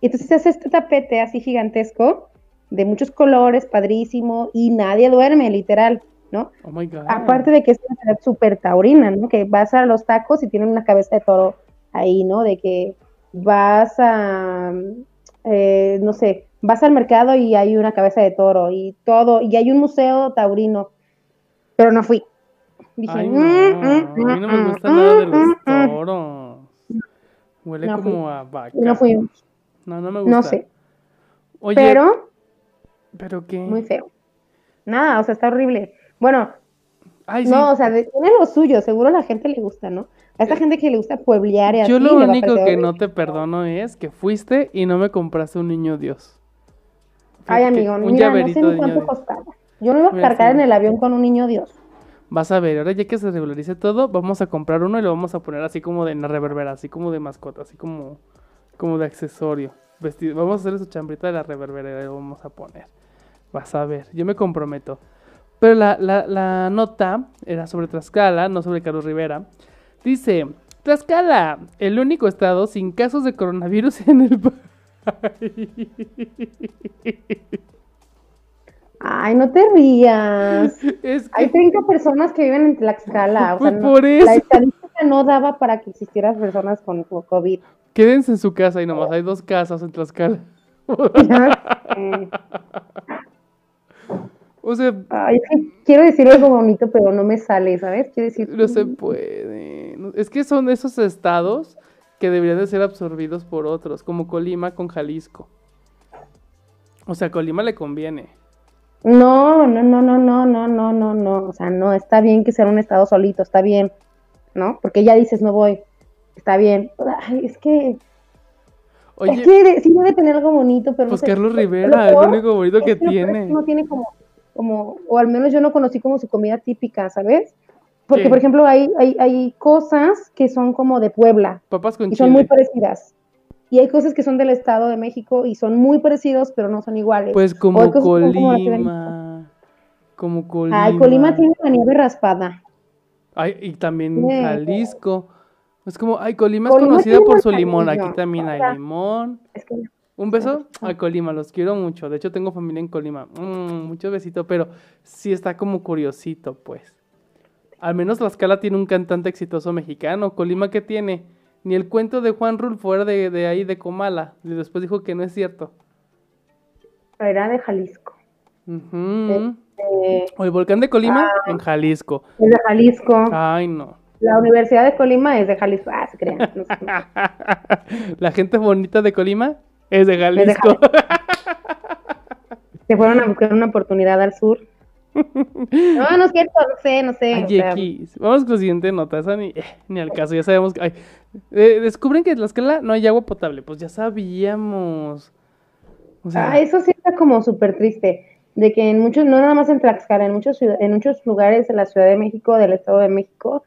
S2: Y entonces se hace este tapete así gigantesco, de muchos colores, padrísimo, y nadie duerme, literal, ¿no?
S1: Oh my God.
S2: Aparte de que es una ciudad súper taurina, ¿no? Que vas a los tacos y tienen una cabeza de toro ahí, ¿no? De que vas a, eh, no sé, vas al mercado y hay una cabeza de toro y todo, y hay un museo taurino, pero no fui. Dije,
S1: Ay,
S2: "Mm,
S1: no,
S2: mm,
S1: a mí no me
S2: mm,
S1: gusta
S2: mm,
S1: nada de los
S2: mm".
S1: toros. Huele
S2: No fui.
S1: como a vaca.
S2: No fuimos,
S1: No, no me gusta.
S2: no sé,
S1: Oye,
S2: pero
S1: ¿pero qué?
S2: muy feo. Nada, o sea, está horrible. Bueno,
S1: Ay, sí.
S2: No, o sea, tiene lo suyo, seguro a la gente le gusta, ¿no? A esta gente que le gusta pueblear y así.
S1: Yo lo único que no te perdono es que fuiste y no me compraste un niño Dios.
S2: Ay, amigo,
S1: un
S2: mira, no sé ni cuánto costaba. Yo no iba a
S1: Mira,
S2: cargar
S1: sí.
S2: en el avión con un niño Dios.
S1: Vas a ver, ahora ya que se regularice todo, vamos a comprar uno y lo vamos a poner así como de en la reverbera, así como de mascota, así como, como de accesorio. Vestido. Vamos a hacer su chambrita de la reverbera y lo vamos a poner. Vas a ver, yo me comprometo. Pero la, la, la nota era sobre Tlaxcala, no sobre Carlos Rivera. Dice, Tlaxcala, el único estado sin casos de coronavirus en el país.
S2: Ay, no te rías.
S1: Es que
S2: Hay 30 personas que viven en Tlaxcala. O sea,
S1: Pues
S2: no-
S1: por eso.
S2: La estadística no daba para que existieran personas con COVID.
S1: quédense en su casa y nomás hay dos casas en Tlaxcala. O sea,
S2: Ay, es que quiero decir algo bonito, pero no me sale, ¿sabes? Quiero decir.
S1: no se puede. Es que son esos estados que deberían de ser absorbidos por otros, como Colima con Jalisco. O sea, a Colima le conviene.
S2: No, no, no, no, no, no, no, no, no. O sea, no, está bien que sea un estado solito, está bien, ¿no? Porque ya dices, no voy, está bien. Ay, es que, es
S1: Oye,
S2: que de- sí debe tener algo bonito, pero no
S1: pues
S2: sé.
S1: Carlos
S2: Lo
S1: Rivera, es
S2: peor
S1: único bonito
S2: es
S1: que
S2: es
S1: tiene.
S2: No tiene como, como, o al menos yo no conocí como su comida típica, ¿sabes? Porque, por ejemplo, hay, hay, hay cosas que son como de Puebla
S1: Papas con
S2: y son muy parecidas. Y hay cosas que son del Estado de México y son muy parecidos, pero no son iguales.
S1: Pues como Colima. Como Colima.
S2: Ay, Colima tiene la nieve raspada.
S1: Ay, y también Jalisco. Es como, ay, Colima es
S2: Colima
S1: conocida
S2: tiene
S1: por su limón. Aquí también hay limón.
S2: Es que
S1: Un beso a Colima, los quiero mucho. De hecho, tengo familia en Colima. Mm, muchos besitos, pero sí está como curiosito, pues. Al menos Tlaxcala tiene un cantante exitoso mexicano. Colima, ¿qué tiene? Ni el cuento de Juan Rulfo era de, de ahí, de Comala. Y después dijo que no es cierto.
S2: era de Jalisco. Eh,
S1: O el volcán de Colima
S2: Ah.
S1: en Jalisco.
S2: es de Jalisco.
S1: Ay, no.
S2: La Universidad de Colima es de Jalisco. Ah, se crean. no sé.
S1: La gente bonita de Colima es de Jalisco.
S2: Se fueron a buscar una oportunidad al sur. No, no es cierto, no sé, no sé. o sea.
S1: Vamos con la siguiente nota. Esa ni, eh, ni al caso, ya sabemos que. ay, eh, descubren que en Tlaxcala no hay agua potable. Pues ya sabíamos. O sea,
S2: ah, eso sí está como súper triste. De que en muchos, no nada más en Tlaxcala, en muchos, en muchos lugares de la Ciudad de México, del Estado de México,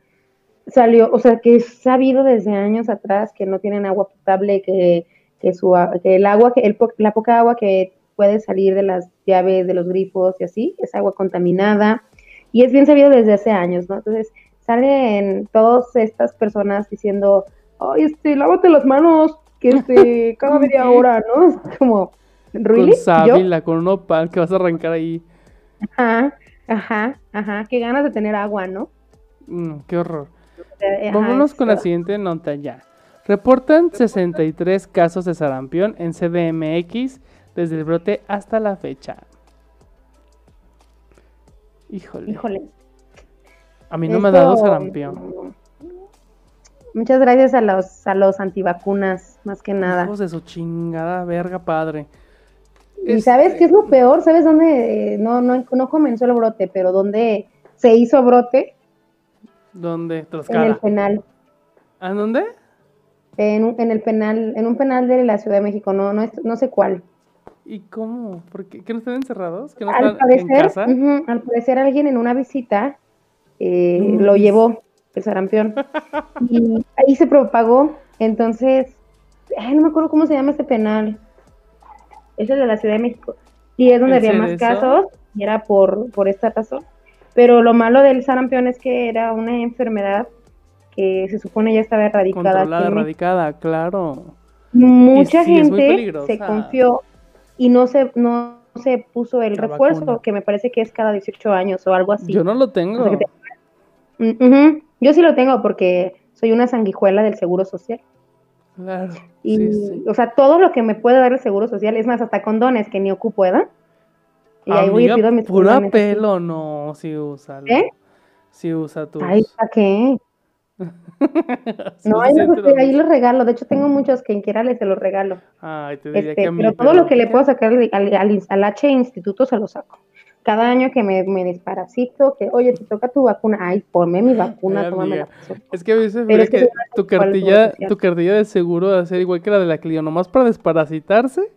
S2: salió, o sea, que es sabido desde años atrás que no tienen agua potable, que, que, su, que el agua, que el, la poca agua que puede salir de las llaves, de los grifos y así, es agua contaminada y es bien sabido desde hace años, ¿no? Entonces salen todas estas personas diciendo, ay, este, lávate las manos, que este, cada media hora, ¿no? Es como,
S1: ¿really? Con sábila, con un opal que vas a arrancar ahí.
S2: Ajá, ajá, ajá, qué ganas de tener agua, ¿no?
S1: Mm, qué horror. Vámonos con la siguiente nota ya. Reportan 63 casos de sarampión en CDMX desde el brote hasta la fecha. Híjole.
S2: Híjole.
S1: A mí no me ha dado sarampión.
S2: Muchas gracias a los, a los antivacunas, más que nada.
S1: Hijos de su chingada verga padre.
S2: ¿Y sabes qué es lo peor? ¿Sabes dónde? no, no, no comenzó el brote, pero dónde se hizo brote.
S1: ¿Dónde?
S2: En el penal.
S1: ¿A dónde?
S2: En, en, el penal, en un penal de la Ciudad de México, no, no, no sé cuál.
S1: ¿Y cómo? ¿Por qué? ¿Que no están encerrados? ¿Que no
S2: al parecer, en casa? al parecer alguien en una visita eh, lo llevó, el sarampión, y ahí se propagó, entonces, no me acuerdo cómo se llama ese penal, es el de la Ciudad de México, y es donde había más casos, y era por, por esta razón, pero lo malo del sarampión es que era una enfermedad que se supone ya estaba erradicada.
S1: Controlada, erradicada, claro.
S2: Mucha gente se confió y no se, no se puso el refuerzo, que me parece que es cada 18 años o algo así.
S1: Yo no lo tengo.
S2: Yo sí lo tengo porque soy una sanguijuela del Seguro Social.
S1: Claro.
S2: Y, o sea, todo lo que me puede dar el Seguro Social, es más, hasta condones que ni ocupo, ¿verdad?
S1: Y ahí voy y pido mis pura pelo, no, si usa. ¿Eh? Si usa tus...
S2: Ay, ¿para qué? no, ahí, ahí, los regalo. De hecho, tengo muchos que en quiera les se los regalo.
S1: Ay, te diría este, que a mí,
S2: pero, todo lo que le puedo sacar al, al, H Instituto se lo saco. Cada año que me, me desparasito, que oye, te toca tu vacuna, ay, ponme mi vacuna, tómame la
S1: Es que a veces es que, tu cartilla, tu cartilla de seguro va a ser igual que la de la Clio, nomás para desparasitarse,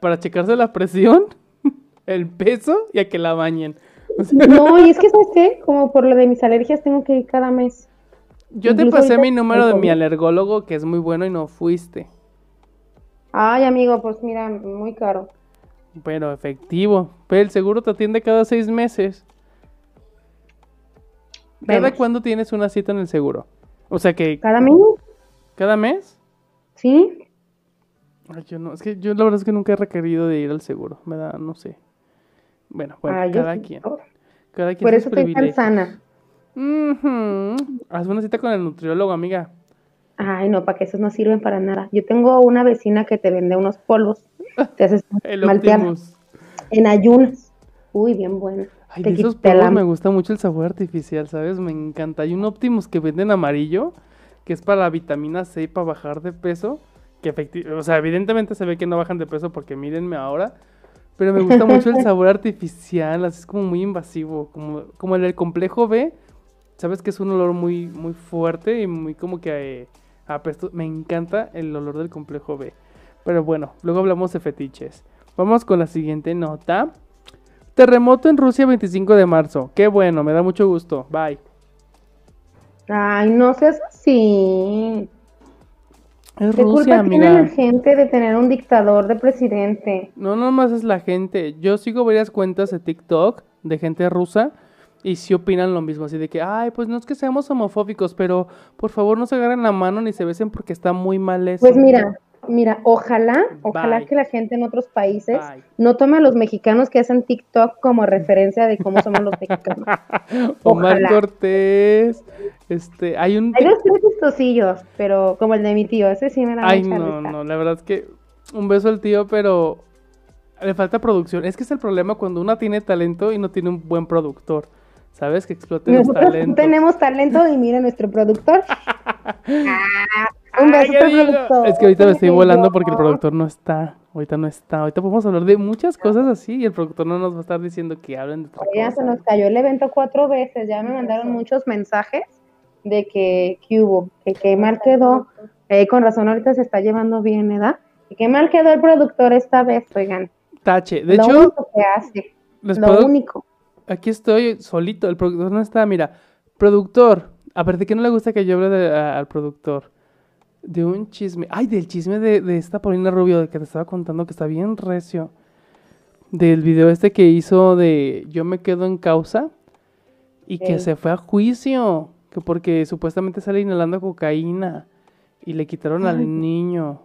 S1: para checarse la presión, el peso y a que la bañen.
S2: no, y es que, ¿sabes qué? Como por lo de mis alergias tengo que ir cada mes.
S1: Yo te pasé mi número de mi alergólogo, que es muy bueno, y no fuiste.
S2: Ay, amigo, pues mira, muy caro.
S1: Pero efectivo. Pero el seguro te atiende cada seis meses. ¿Cada cuándo tienes una cita en el seguro? O sea que...
S2: ¿Cada mes?
S1: ¿Cada mes?
S2: Sí.
S1: Ay, yo no, es que yo la verdad es que nunca he requerido de ir al seguro. Me da, no sé. Bueno, bueno, cada quien. Cada quien.
S2: Por eso estoy tan sana.
S1: Haz una cita con el nutriólogo, amiga.
S2: Ay, no, para que esos no sirven para nada. Yo tengo una vecina que te vende unos polvos. Te haces
S1: el Optimus.
S2: En ayunas. Uy, bien bueno.
S1: Ay, de esos polvos me gusta mucho el sabor artificial, ¿sabes? Me encanta. Hay un Optimus que venden amarillo, que es para la vitamina C y para bajar de peso. Que o sea, evidentemente se ve que no bajan de peso porque mírenme ahora. Pero me gusta mucho el sabor artificial, así es como muy invasivo, como, como el del complejo B, sabes que es un olor muy, muy fuerte y muy como que eh, Me encanta el olor del complejo B. Pero bueno, luego hablamos de fetiches. Vamos con la siguiente nota. Terremoto en Rusia 25 de marzo. Qué bueno, me da mucho gusto. Bye.
S2: Ay, no seas así.
S1: Es ¿Qué Rusia, culpa tiene
S2: la gente de tener un dictador de presidente?
S1: No, no más es la gente. Yo sigo varias cuentas de TikTok de gente rusa y si opinan lo mismo, así de que, ay, pues no es que seamos homofóbicos, pero por favor no se agarren la mano ni se besen porque está muy mal eso.
S2: Pues mira, mira, ojalá, ojalá que la gente en otros países no tome a los mexicanos que hacen TikTok como referencia de cómo somos los mexicanos.
S1: Omar Cortés, este, hay un...
S2: Hay dos tres pero como el de mi tío, ese sí me da
S1: Ay, no, no, la verdad es que un beso al tío, pero le falta producción. Es que es el problema cuando uno tiene talento y no tiene un buen productor. ¿Sabes? Que exploten los talentos.
S2: tenemos talento y mira nuestro productor.
S1: Ah, un beso productor. Es que ahorita me estoy volando porque el productor no está. Ahorita no está. Ahorita podemos hablar de muchas cosas así y el productor no nos va a estar diciendo que hablen de otra
S2: Ya se nos cayó el evento cuatro veces. Ya me mandaron muchos mensajes de que, que hubo, que, que mal quedó. Eh, con razón, ahorita se está llevando bien, ¿verdad? Y que mal quedó el productor esta vez, oigan.
S1: Tache. De
S2: lo
S1: hecho,
S2: único que hace. lo único
S1: aquí estoy solito, el productor no está, mira, productor, aparte que no le gusta que yo hable al productor, de un chisme, ay, del chisme de, esta Paulina Rubio, de que te estaba contando que está bien recio, Del video este que hizo de Yo me quedo en causa y que se fue a juicio, que porque supuestamente sale inhalando cocaína y le quitaron al niño.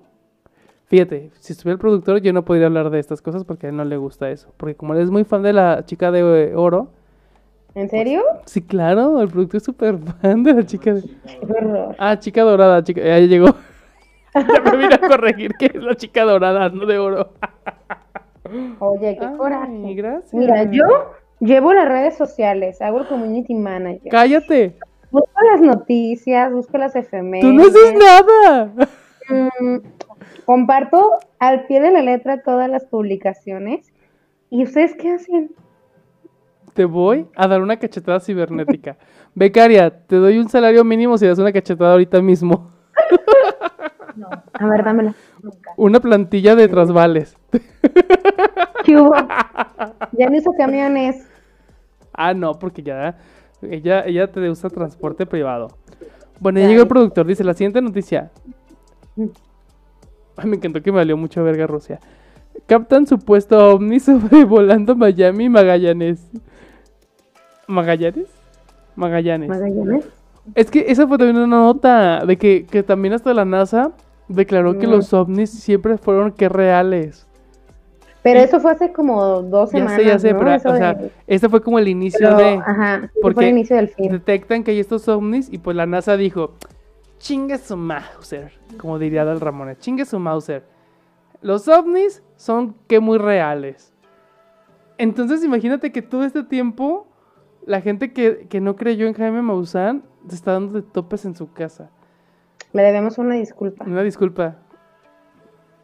S1: Fíjate, si estuviera el productor yo no podría hablar de estas cosas porque a él no le gusta eso, porque como él es muy fan de la chica de eh, oro,
S2: ¿En serio?
S1: sí, claro, el productor es súper fan de la chica de...
S2: Qué horror.
S1: Ah, chica dorada, chica, ya llegó. ya me vine a corregir que es la chica dorada, no de oro.
S2: Oye, qué
S1: Ay,
S2: coraje.
S1: gracias.
S2: Mira, yo llevo las redes sociales, hago el community manager.
S1: Cállate,
S2: Busco las noticias, busco las efemérides.
S1: tú no haces nada.
S2: Mm, comparto al pie de la letra todas las publicaciones. ¿Y ustedes qué hacen?
S1: Te voy a dar una cachetada cibernética. Becaria, te doy un salario mínimo si das una cachetada ahorita mismo.
S2: A ver, dámela.
S1: Una plantilla de trasvales.
S2: ¿Qué hubo? Ya no hizo camiones.
S1: Ah, no, porque ya ella, ella te usa transporte privado. Bueno, ya llegó el productor, dice la siguiente noticia. Ay, me encantó que me valió mucho verga Rusia. Captan supuesto ovni sobrevolando Miami y Magallanes. ¿Magallanes? Magallanes.
S2: Magallanes.
S1: Es que esa fue también una nota de que, que también hasta la NASA declaró que
S2: Mm.
S1: los ovnis siempre fueron que reales.
S2: Pero eso fue hace como dos
S1: Ya
S2: semanas.
S1: sé, ya sé,
S2: ¿no?
S1: pero
S2: Eso
S1: o sea,
S2: de-
S1: este fue como el inicio
S2: pero,
S1: de...
S2: Ajá,
S1: porque
S2: fue el inicio del fin.
S1: detectan que hay estos ovnis y pues la NASA dijo, chingue su Mauser, como diría Dal Ramones, chingue su Mauser. Los ovnis son que muy reales. Entonces imagínate que todo este tiempo la gente que, que no creyó en Jaime Maussan se está dando de topes en su casa.
S2: Le debemos una disculpa.
S1: Una disculpa.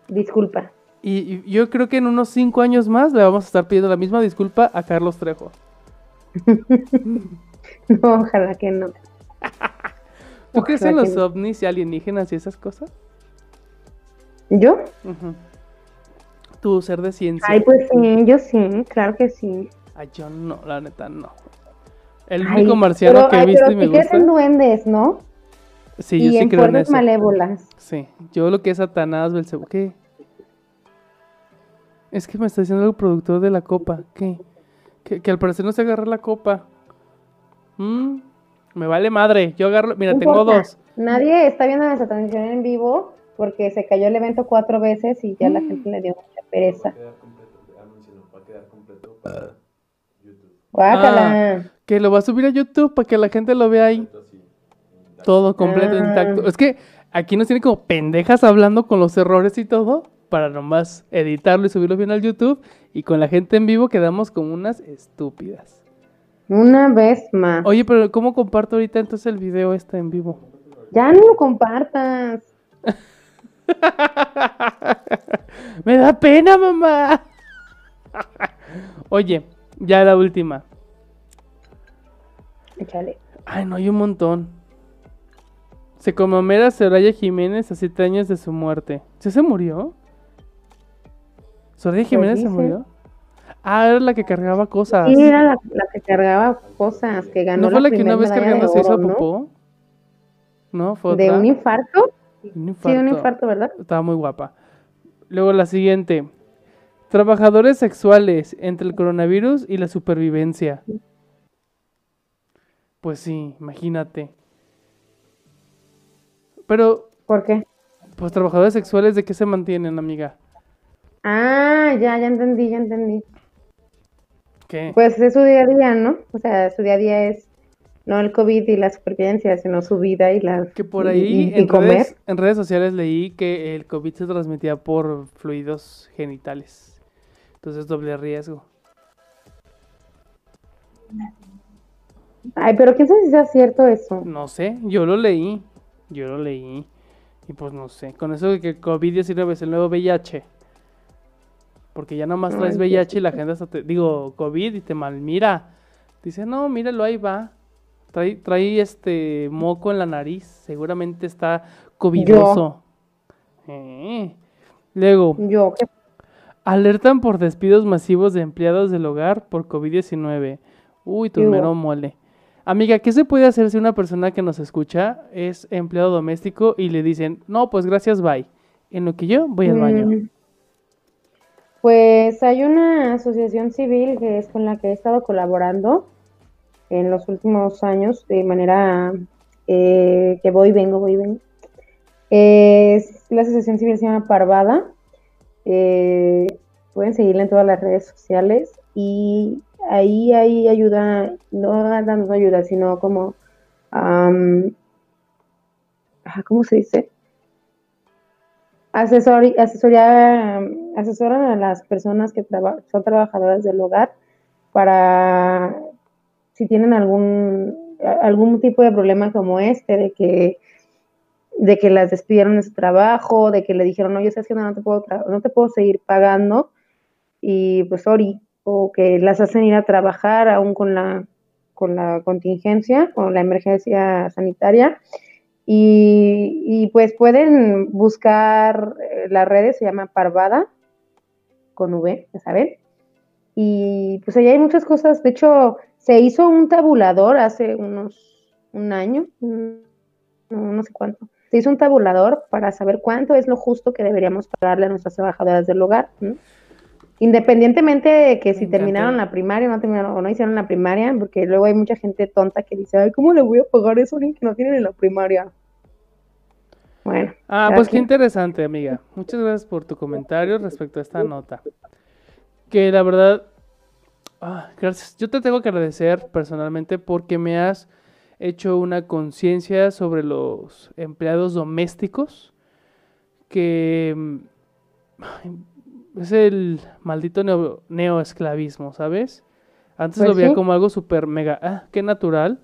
S2: Disculpa.
S1: Y, y yo creo que en unos cinco años más le vamos a estar pidiendo la misma disculpa a Carlos Trejo.
S2: No, ojalá que no.
S1: ¿Tú crees en los ovnis y alienígenas y esas cosas?
S2: ¿Yo?
S1: Tu ser de ciencia.
S2: Ay, pues sí, yo sí, claro que sí.
S1: Ay, yo no, la neta no. El
S2: Ay,
S1: único marciano
S2: pero-
S1: que he
S2: ay,
S1: visto
S2: pero
S1: y me gusta.
S2: en duendes, ¿no?
S1: Sí, yo
S2: y
S1: sí
S2: en
S1: creo en eso.
S2: malévolas.
S1: Sí, yo lo que es Satanás, Belcebú. ¿Qué? Es que me está diciendo el productor de la copa. ¿Qué? Que, que al parecer no se agarra la copa. Mm, me vale madre. Yo agarro. Mira,
S2: No
S1: tengo
S2: importa.
S1: dos.
S2: Nadie está viendo nuestra transmisión en vivo porque se cayó el evento cuatro veces y ya la
S1: Mm.
S2: gente le dio mucha pereza.
S3: quedar completo, anúncialo, va a quedar completo para YouTube.
S2: Guácala.
S1: Que lo va a subir a YouTube para que la gente lo vea ahí. Todo completo,
S2: Ah.
S1: intacto. Es que aquí nos tienen como pendejas hablando con los errores y todo. Para nomás editarlo y subirlo bien al YouTube. Y con la gente en vivo quedamos como unas estúpidas.
S2: Una vez más.
S1: Oye, pero ¿cómo comparto ahorita entonces el video este en vivo?
S2: Ya no lo compartas.
S1: Me da pena, mamá. Oye, ya la última.
S2: Échale.
S1: Ay, no, hay un montón. Se conmemora Soraya Jiménez a siete años de su muerte. ¿Sí se murió? ¿Soraya Jiménez se murió? Ah, era la que cargaba cosas.
S2: Sí, era la, la que cargaba cosas, que ganó
S1: ¿No fue la que una vez cargando se hizo
S2: ¿no?
S1: popó? ¿No? ¿Fue
S2: ¿De un infarto?
S1: Un
S2: Sí, de un
S1: infarto.
S2: infarto, ¿verdad?
S1: Estaba muy guapa. Luego la siguiente. Trabajadores sexuales entre el coronavirus y la supervivencia. Pues sí, imagínate. Pero,
S2: ¿Por qué?
S1: pues trabajadores sexuales, ¿de qué se mantienen, amiga?
S2: Ah, ya, ya entendí, ya entendí.
S1: ¿Qué?
S2: Pues es su día a día, ¿no? O sea, su día a día es no el COVID y la supervivencia, sino su vida y la
S1: Que por ahí
S2: y, y
S1: en,
S2: comer.
S1: redes, en redes sociales leí que el COVID se transmitía por fluidos genitales. Entonces doble riesgo.
S2: Ay, pero quién sabe si sea cierto eso.
S1: No sé, yo lo leí. Yo lo leí. Y pues no sé. Con eso de que el COVID-19 es el nuevo VIH. Porque ya nomás traes VIH y la gente hasta te. Digo, COVID y te malmira. Dice, no, míralo, ahí va. Trae, trae este moco en la nariz. Seguramente está covidoso. Eh. Luego,
S2: Yo,
S1: alertan por despidos masivos de empleados del hogar por COVID-19. Uy, tu mero mole. Amiga, ¿qué se puede hacer si una persona que nos escucha es empleado doméstico y le dicen, no, pues gracias, bye? En lo que yo voy al baño.
S2: Mm. Pues hay una asociación civil que es con la que he estado colaborando en los últimos años de manera eh, que voy, vengo, voy, vengo. Es, la asociación civil se llama Parvada. Eh, pueden seguirla en todas las redes sociales y ahí hay ayuda, no dando ayuda, sino como, ajá, ¿cómo se dice? Asesor, asesoría, asesoran a las personas que traba- son trabajadoras del hogar para si tienen algún algún tipo de problema como este, de que de que las despidieron de su trabajo, de que le dijeron, oye, sabes que no, no te puedo no te puedo seguir pagando, y pues sorry, o que las hacen ir a trabajar aún con la con la contingencia, con la emergencia sanitaria, y, y, pues pueden buscar eh, las redes, se llama Parvada, con V, ya saben, y pues allá hay muchas cosas, de hecho, se hizo un tabulador hace unos, un año, no, no sé cuánto, se hizo un tabulador para saber cuánto es lo justo que deberíamos pagarle a nuestras trabajadoras del hogar. Independientemente de que si terminaron la primaria o no terminaron o no hicieron la primaria, porque luego hay mucha gente tonta que dice, ay, ¿cómo le voy a pagar eso a alguien que no tiene ni la primaria? Bueno.
S1: Ah, pues qué interesante, amiga. Muchas gracias por tu comentario respecto a esta nota. Que la verdad, ah, gracias. Yo te tengo que agradecer personalmente porque me has hecho una conciencia sobre los empleados domésticos que mm, es el maldito neo- neoesclavismo, ¿sabes? Antes
S2: Pues
S1: lo veía
S2: sí.
S1: como algo súper mega, ah, qué natural.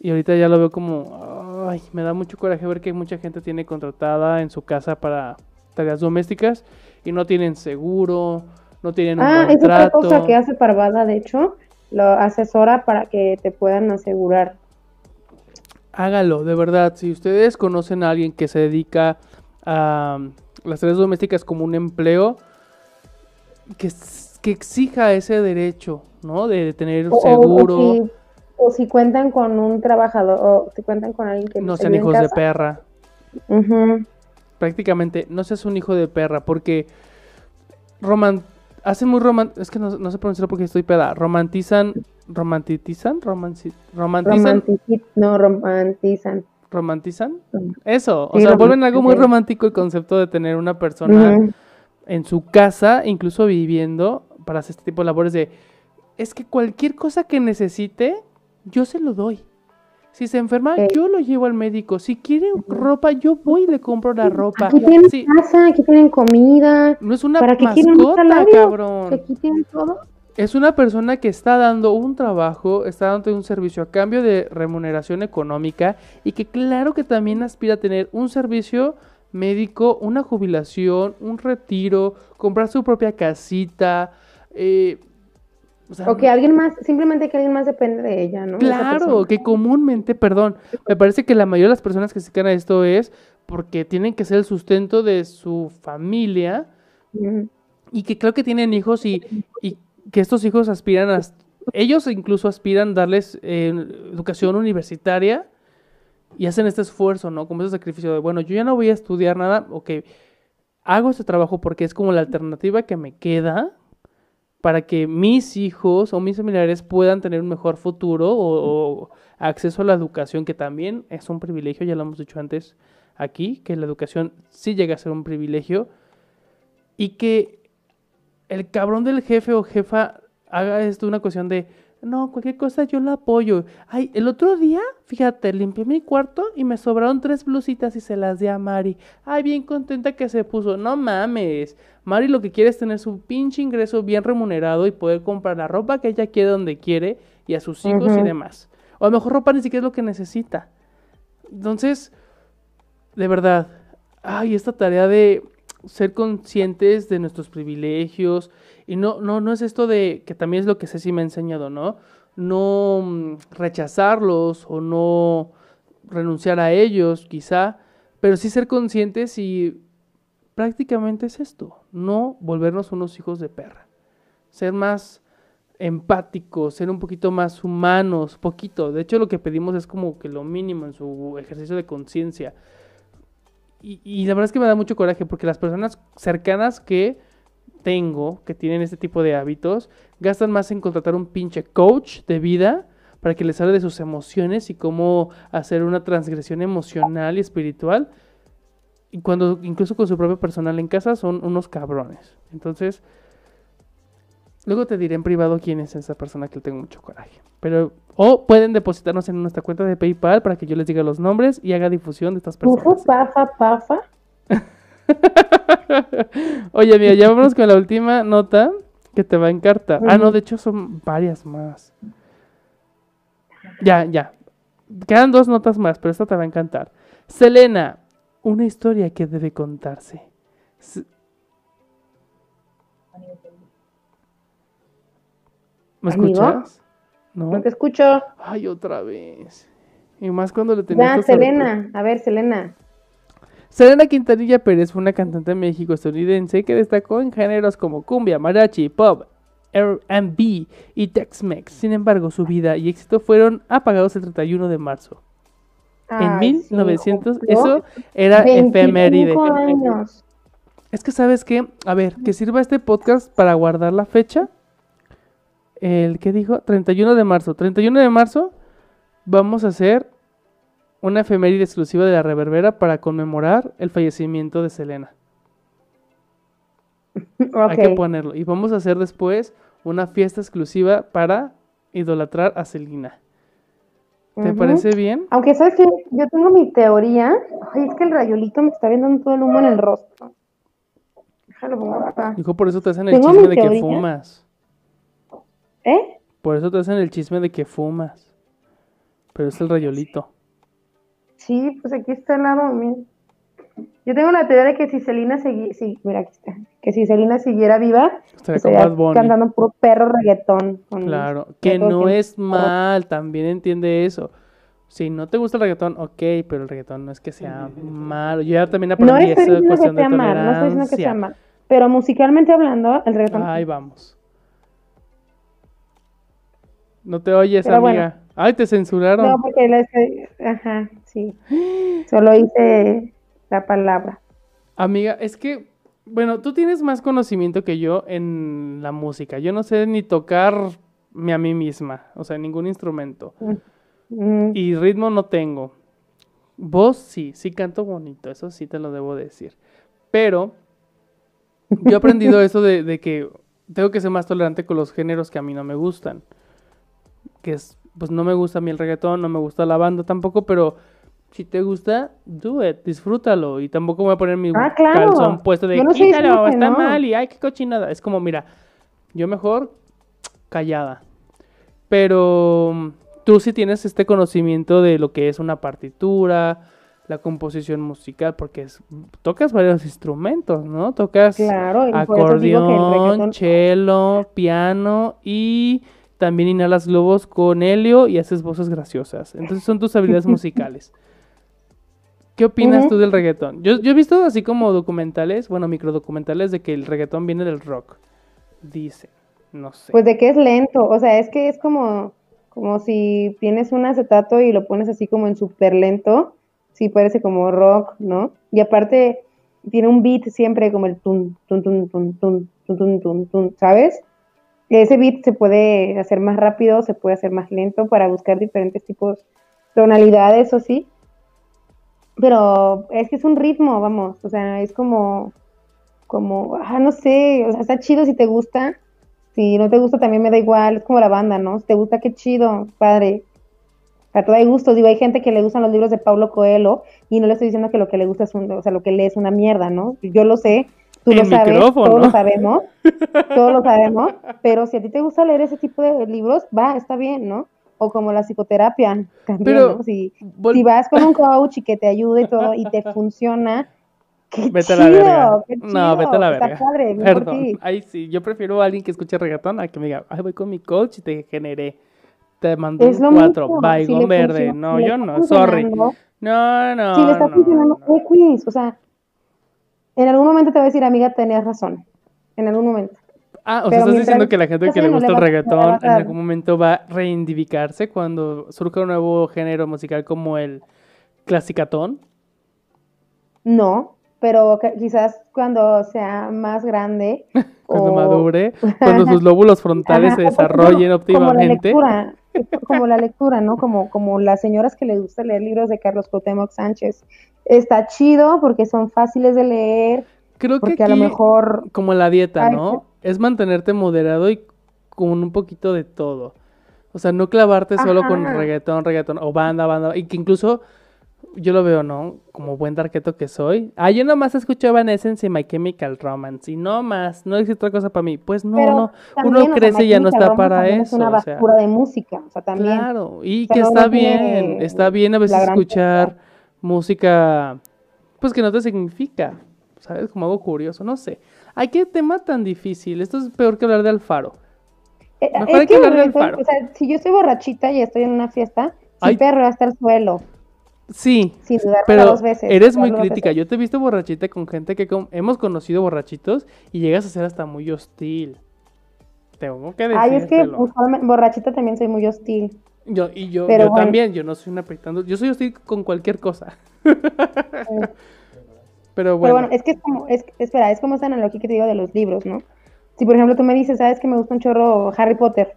S1: Y ahorita ya lo veo como, ay, me da mucho coraje ver que mucha gente tiene contratada en su casa para tareas domésticas y no tienen seguro, no tienen un
S2: Ah,
S1: buen
S2: es otra cosa que hace Parvada, de hecho, lo asesora para que te puedan asegurar.
S1: Hágalo, de verdad. Si ustedes conocen a alguien que se dedica a las tareas domésticas como un empleo, que, exija ese derecho, ¿no? De tener
S2: O, o- o
S1: seguro,
S2: si, o si cuentan con un trabajador, o si cuentan con alguien que
S1: no sean hijos de perra. Prácticamente no seas un hijo de perra porque roman hacen muy roman es que no, no sé pronunciarlo porque estoy peda romantizan romantizan romanci- romantizan
S2: Romantici- no, romantizan.
S1: romantizan eso o
S2: Sí,
S1: sea vuelven algo muy romántico el concepto de tener una persona. En su casa incluso viviendo para hacer este tipo de labores de es que cualquier cosa que necesite yo se lo doy si se enferma, yo lo llevo al médico. Si quiere ropa, yo voy y le compro la ropa.
S2: Aquí tienen
S1: Sí,
S2: casa, aquí tienen comida.
S1: no es una
S2: ¿Para
S1: mascota,
S2: salario?
S1: cabrón.
S2: Aquí tienen todo.
S1: Es una persona que está dando un trabajo, está dando un servicio a cambio de remuneración económica y que claro que también aspira a tener un servicio médico, una jubilación, un retiro, comprar su propia casita. eh, o sea,
S2: O que alguien más, simplemente que alguien más depende de ella, ¿no?
S1: Claro, que comúnmente, perdón, me parece que la mayoría de las personas que se dedican a esto es porque tienen que ser el sustento de su familia y que creo que tienen hijos y, y que estos hijos aspiran a... Ellos incluso aspiran darles eh, educación universitaria y hacen este esfuerzo, ¿no? Como ese sacrificio de, bueno, yo ya no voy a estudiar nada, ok, hago este trabajo porque es como la alternativa que me queda para que mis hijos o mis familiares puedan tener un mejor futuro o, o acceso a la educación, que también es un privilegio, ya lo hemos dicho antes aquí, que la educación sí llega a ser un privilegio y que el cabrón del jefe o jefa haga esto una cuestión de, no, cualquier cosa yo la apoyo. Ay, el otro día, fíjate, limpié mi cuarto y me sobraron tres blusitas y se las di a Mari. Ay, bien contenta que se puso. No mames. Mari lo que quiere es tener su pinche ingreso bien remunerado y poder comprar la ropa que ella quiere donde quiere y a sus hijos y demás. O a lo mejor ropa ni siquiera es lo que necesita. Entonces, de verdad, ay, esta tarea de ser conscientes de nuestros privilegios y no, no, no es esto de, que también es lo que Ceci me ha enseñado, ¿no? No mm, rechazarlos o no renunciar a ellos, quizá, pero sí ser conscientes y prácticamente es esto, no volvernos unos hijos de perra, ser más empáticos, ser un poquito más humanos, poquito. De hecho, lo que pedimos es como que lo mínimo en su ejercicio de conciencia. Y, y la verdad es que me da mucho coraje porque las personas cercanas que tengo que tienen este tipo de hábitos gastan más en contratar un pinche coach de vida para que les hable de sus emociones y cómo hacer una transgresión emocional y espiritual. Y cuando incluso con su propio personal en casa son unos cabrones. Entonces, luego te diré en privado quién es esa persona que le tengo mucho coraje. Pero o pueden depositarnos en nuestra cuenta de PayPal para que yo les diga los nombres y haga difusión de estas personas.
S2: Pafa, pafa.
S1: Oye, amiga, ya vámonos con la última nota que te va a encartar. Ah, no, de hecho son varias más. Ya, ya. Quedan dos notas más, pero esta te va a encantar. Selena, una historia que debe contarse. S- ¿Me escuchas? No.
S2: No te escucho.
S1: Ay, otra vez. Y más cuando le tenías
S2: Ya, Selena. A ver, Selena.
S1: Selena Quintanilla Pérez fue una cantante México-estadounidense que destacó en géneros como cumbia, mariachi, pop, R&B y Tex-Mex. Sin embargo, su vida y éxito fueron apagados el 31 de marzo. en
S2: Ay, sí,
S1: 1900,
S2: cumplió
S1: eso era
S2: 25
S1: efeméride.
S2: años.
S1: Es que sabes qué, a ver, que sirva este podcast para guardar la fecha. El que dijo 31 de marzo. 31 de marzo vamos a hacer una efeméride exclusiva de la Reverbera para conmemorar el fallecimiento de Selena. Hay que ponerlo. Y vamos a hacer después una fiesta exclusiva para idolatrar a Selena. ¿Te parece bien?
S2: Aunque sabes que yo tengo mi teoría. Ay, es que el rayolito me está viendo todo el humo en el rostro. Déjalo pongo acá.
S1: Dijo, por eso te hacen el chisme de que fumas.
S2: ¿Eh?
S1: Por eso te hacen el chisme de que fumas. Pero es el rayolito.
S2: Sí, pues aquí está al lado, mira. Yo tengo la teoría de que si Selena segui- sí, mira aquí está. Que si Selena siguiera viva,
S1: Estaría
S2: cantando puro perro reggaetón.
S1: Claro, que no
S2: que-
S1: es mal, también entiende eso. Si no te gusta el reggaetón, ok, pero el reggaetón no es que sea malo. Yo ya también
S2: No
S1: aprendí
S2: estoy
S1: esa
S2: diciendo que
S1: cuestión de
S2: sea mal, no estoy diciendo que sea mal. Pero musicalmente hablando, el reggaetón.
S1: Ahí vamos. No te oyes,
S2: Pero bueno.
S1: amiga. Ay, te censuraron.
S2: No, porque la estoy- Ajá, sí. Solo hice la palabra.
S1: Amiga, es que, bueno, tú tienes más conocimiento que yo en la música. Yo no sé ni tocarme a mí misma, o sea, ningún instrumento.
S2: Mm,
S1: Y ritmo no tengo. Voz sí, sí canto bonito, eso sí te lo debo decir. Pero yo he aprendido eso de, de que tengo que ser más tolerante con los géneros que a mí no me gustan. Que es, pues no me gusta a mí el reggaetón, no me gusta la banda tampoco, pero si te gusta, do it, disfrútalo. Y tampoco me voy a poner mi
S2: Ah, claro.
S1: calzón puesto de
S2: no
S1: quítalo, está
S2: no".
S1: mal y ay, qué cochinada. Es como, mira, yo mejor callada. Pero mm, tú sí tienes este conocimiento de lo que es una partitura, la composición musical, porque es- tocas varios instrumentos, ¿no? Tocas
S2: Claro,
S1: acordeón,
S2: reggaetón-
S1: cello, piano y también inhalas globos con helio y haces voces graciosas. Entonces son tus habilidades musicales. ¿Qué opinas
S2: Ujú.
S1: tú del reggaetón? Yo, yo he visto así como documentales, bueno, microdocumentales de que el reggaetón viene del rock. Dicen, no sé.
S2: Pues de que es lento, o sea, es que es como, como si tienes un acetato y lo pones así como en súper lento, sí parece como rock, ¿no? Y aparte tiene un beat siempre como el tun, tun, tun, tun, tun, tun, tun, tun, tun, ¿sabes? Ese beat se puede hacer más rápido, se puede hacer más lento para buscar diferentes tipos, tonalidades o sí. Pero es que es un ritmo, vamos, o sea, es como, como, ah, no sé, o sea, está chido si te gusta, si no te gusta también me da igual, es como la banda, ¿no? Si te gusta, qué chido, padre. A todo hay gustos, digo, hay gente que le gustan los libros de Paulo Coelho y no le estoy diciendo que lo que le gusta es un, o sea, lo que lee es una mierda, ¿no? Yo lo sé, tú lo sabes,
S1: micrófono.
S2: todos lo sabemos, todos lo sabemos, pero si a ti te gusta leer ese tipo de libros, va, está bien, ¿no? O como la psicoterapia, también,
S1: Pero,
S2: ¿no? Si, vas con un coach y que te ayude y todo y te funciona, qué
S1: Vete a
S2: chido,
S1: la verga.
S2: qué
S1: No,
S2: chido,
S1: vete a la
S2: está
S1: verga.
S2: padre,
S1: Perdón. Ahí sí, yo prefiero a alguien que escuche reggaetón a que me diga, ay, voy con mi coach y te generé. Te mandé un cuatro,
S2: si le
S1: verde. No,
S2: si
S1: yo no, sorry. No, no.
S2: si le está
S1: no,
S2: funcionando,
S1: no.
S2: quiz, o sea, en algún momento te va a decir, amiga, tenías razón, en algún momento.
S1: Ah, o sea, estás diciendo que la gente que le gusta el reggaetón en algún momento va a reivindicarse cuando surja un nuevo género musical como el clasicatón.
S2: No, pero quizás cuando sea más grande.
S1: Cuando
S2: o-
S1: madure, cuando sus lóbulos frontales
S2: Ajá,
S1: se
S2: o por ejemplo,
S1: desarrollen
S2: Como la
S1: óptimamente.
S2: lectura, como la lectura, ¿no? Como, como las señoras que les gusta leer libros de Carlos Cuauhtémoc Sánchez. Está chido porque son fáciles de leer,
S1: Creo que
S2: porque a lo
S1: aquí,
S2: mejor
S1: como la dieta, ¿no? Es mantenerte moderado y con un poquito de todo. O sea, no clavarte solo con reggaetón, reggaetón, o banda, banda, y que incluso yo lo veo, ¿no? Como buen darqueto que soy. Ah, yo nomás escuchaba en Essence y My Chemical Romance, y no más, no existe otra cosa para mí. Pues no,
S2: Pero
S1: no,
S2: también,
S1: uno
S2: o sea,
S1: crece y ya no está
S2: Romance
S1: para
S2: también Es
S1: eso.
S2: una
S1: o sea,
S2: basura de música, o sea, también.
S1: Claro, y que está bien, está bien a veces escuchar música, pues que no te significa, ¿sabes? Como algo curioso, no sé. Ay, qué tema tan difícil, esto es peor que hablar de Alfaro.
S2: Eh,
S1: Mejor
S2: es
S1: hay que
S2: que,
S1: hablar del
S2: estoy-
S1: faro.
S2: o sea, si yo estoy borrachita y estoy en una fiesta,
S1: Ay.
S2: sí perro hasta el suelo,
S1: Sí,
S2: sin
S1: pero
S2: dos veces.
S1: eres muy crítica.
S2: veces.
S1: Yo te he visto borrachita con gente que hemos conocido borrachitos y llegas a ser hasta muy hostil. Tengo que
S2: Ay, es que borrachita también soy muy hostil.
S1: Yo, y yo, yo
S2: bueno.
S1: también, yo no soy una yo soy hostil con cualquier cosa. Pero
S2: Pero
S1: bueno,
S2: bueno, es que es como, es, espera, es como esta analogía que te digo de los libros, ¿no? Si por ejemplo tú me dices, sabes que me gusta un chorro Harry Potter,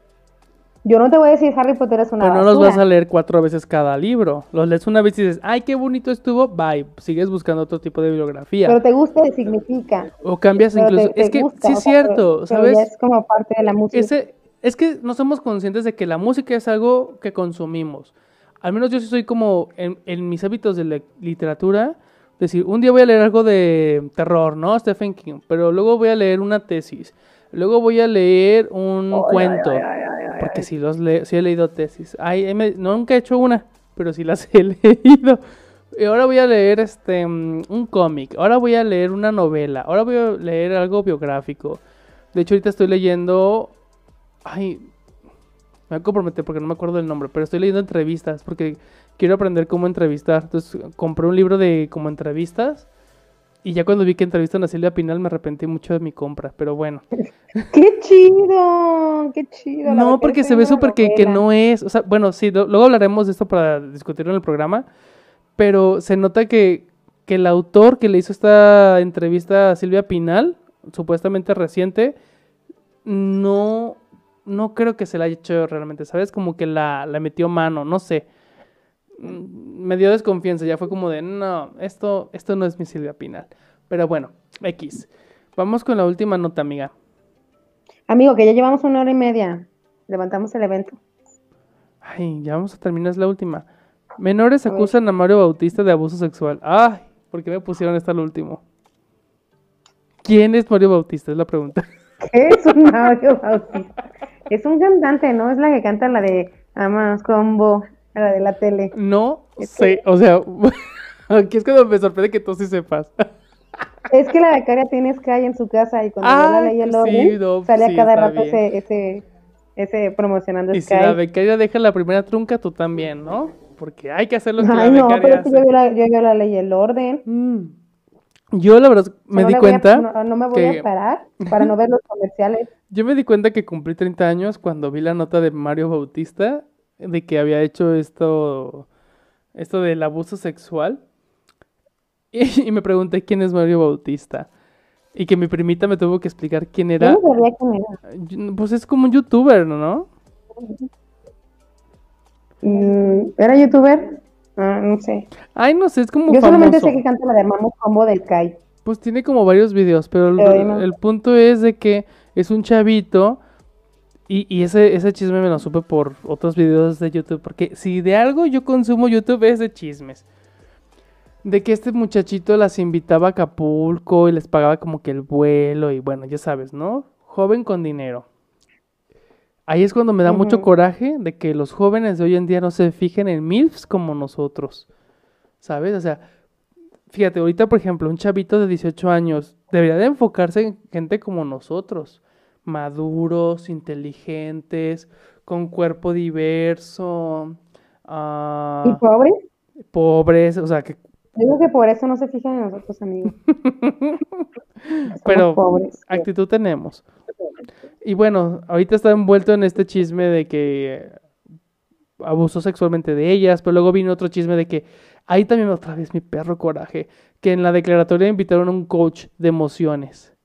S2: yo no te voy a decir Harry Potter es una
S1: pero no los vas a leer cuatro veces cada libro. Los lees una vez y dices, ay, qué bonito estuvo, bye. Sigues buscando otro tipo de bibliografía.
S2: Pero te gusta y significa.
S1: o cambias
S2: Pero
S1: incluso.
S2: te
S1: es que
S2: gusta,
S1: sí es cierto,
S2: pero- pero
S1: ¿sabes?
S2: ya es como parte de la música.
S1: Ese, es que no somos conscientes de que la música es algo que consumimos. Al menos yo sí soy como en, en mis hábitos de literatura, decir, un día voy a leer algo de terror, ¿no? Stephen King, pero luego voy a leer una tesis, luego voy a leer un cuento, porque si los le sí he leído tesis. Ay, me- nunca he hecho una, pero sí las he leído. Y ahora voy a leer este mm, un cómic, ahora voy a leer una novela, ahora voy a leer algo biográfico. De hecho, ahorita estoy leyendo. Ay, me voy a comprometer porque no me acuerdo del nombre, pero estoy leyendo entrevistas porque quiero aprender cómo entrevistar. Entonces, compré un libro de como entrevistas. Y ya cuando vi que entrevistan a Silvia Pinal me arrepentí mucho de mi compra, pero bueno.
S2: ¡Qué chido! ¡Qué chido!
S1: No,
S2: que
S1: porque se ve súper que, que no es. O sea, bueno, sí, lo- luego hablaremos de esto para discutirlo en el programa. Pero se nota que, que el autor que le hizo esta entrevista a Silvia Pinal, supuestamente reciente, no, no creo que se la haya hecho realmente, ¿sabes? Como que la, la metió mano, no sé. Mm, Me dio desconfianza, ya fue como de, no, esto, esto no es mi Silvia Pinal. Pero bueno, X. Vamos con la última nota, amiga.
S2: Amigo, que ya llevamos una hora y media. Levantamos el evento.
S1: Ay, ya vamos a terminar, es la última. Menores acusan a Mario Bautista de abuso sexual. Ay, ¿por qué me pusieron esta al último? ¿Quién es Mario Bautista? Es la pregunta.
S2: ¿Qué es un Mario Bautista? Es un cantante, ¿no? Es la que canta la de Amas Combo, la de la tele.
S1: No
S2: Es
S1: sé, o sea, aquí es cuando me sorprende que tú sí sepas.
S2: Es que la becaria tiene Sky en su casa y cuando yo
S1: Ah,
S2: la leí el
S1: sí,
S2: orden,
S1: no,
S2: sale
S1: sí,
S2: a cada rato ese, ese, ese promocionando
S1: Y
S2: Sky.
S1: si la becaria deja la primera trunca, tú también, ¿no? Porque hay que hacer lo que
S2: Ay,
S1: la
S2: no, pero
S1: becaria
S2: es que yo, la, yo, yo la leí el orden.
S1: Mm. Yo la verdad
S2: O sea,
S1: me
S2: no
S1: di
S2: a-
S1: cuenta,
S2: no, no me voy
S1: que-
S2: a parar para no ver los comerciales.
S1: yo me di cuenta que cumplí 30 años cuando vi la nota de Mario Bautista de que había hecho esto, esto del abuso sexual. Y, y me pregunté quién es Mario Bautista. Y que mi primita me tuvo que explicar quién
S2: Yo
S1: era.
S2: no sabía quién era.
S1: Pues es como un youtuber, ¿no?
S2: Mm, ¿Era youtuber? Ah, no sé.
S1: Ay, no sé, es como
S2: Yo solamente
S1: famoso.
S2: sé que canta la de Armamos Combo del Sky.
S1: Pues tiene como varios videos, pero el punto es de que es un chavito y, y ese, ese chisme me lo supe por otros videos de YouTube, porque si de algo yo consumo YouTube es de chismes. De que este muchachito las invitaba a Acapulco y les pagaba como que el vuelo y bueno, ya sabes, ¿no? Joven con dinero. Ahí es cuando me da mucho coraje de que los jóvenes de hoy en día no se fijen en MILFs como nosotros. ¿Sabes? O sea, fíjate, ahorita, por ejemplo, un chavito de 18 años debería de enfocarse en gente como nosotros, maduros, inteligentes, con cuerpo diverso, ah,
S2: ¿Y pobre?
S1: pobres, o sea, que
S2: Digo que por eso no se fijan en nosotros, amigos.
S1: Pero
S2: pobres.
S1: actitud tenemos. Y bueno, ahorita está envuelto en este chisme de que abusó sexualmente de ellas, pero luego vino otro chisme de que, Ahí también otra vez mi perro coraje, que en la declaratoria invitaron a un coach de emociones.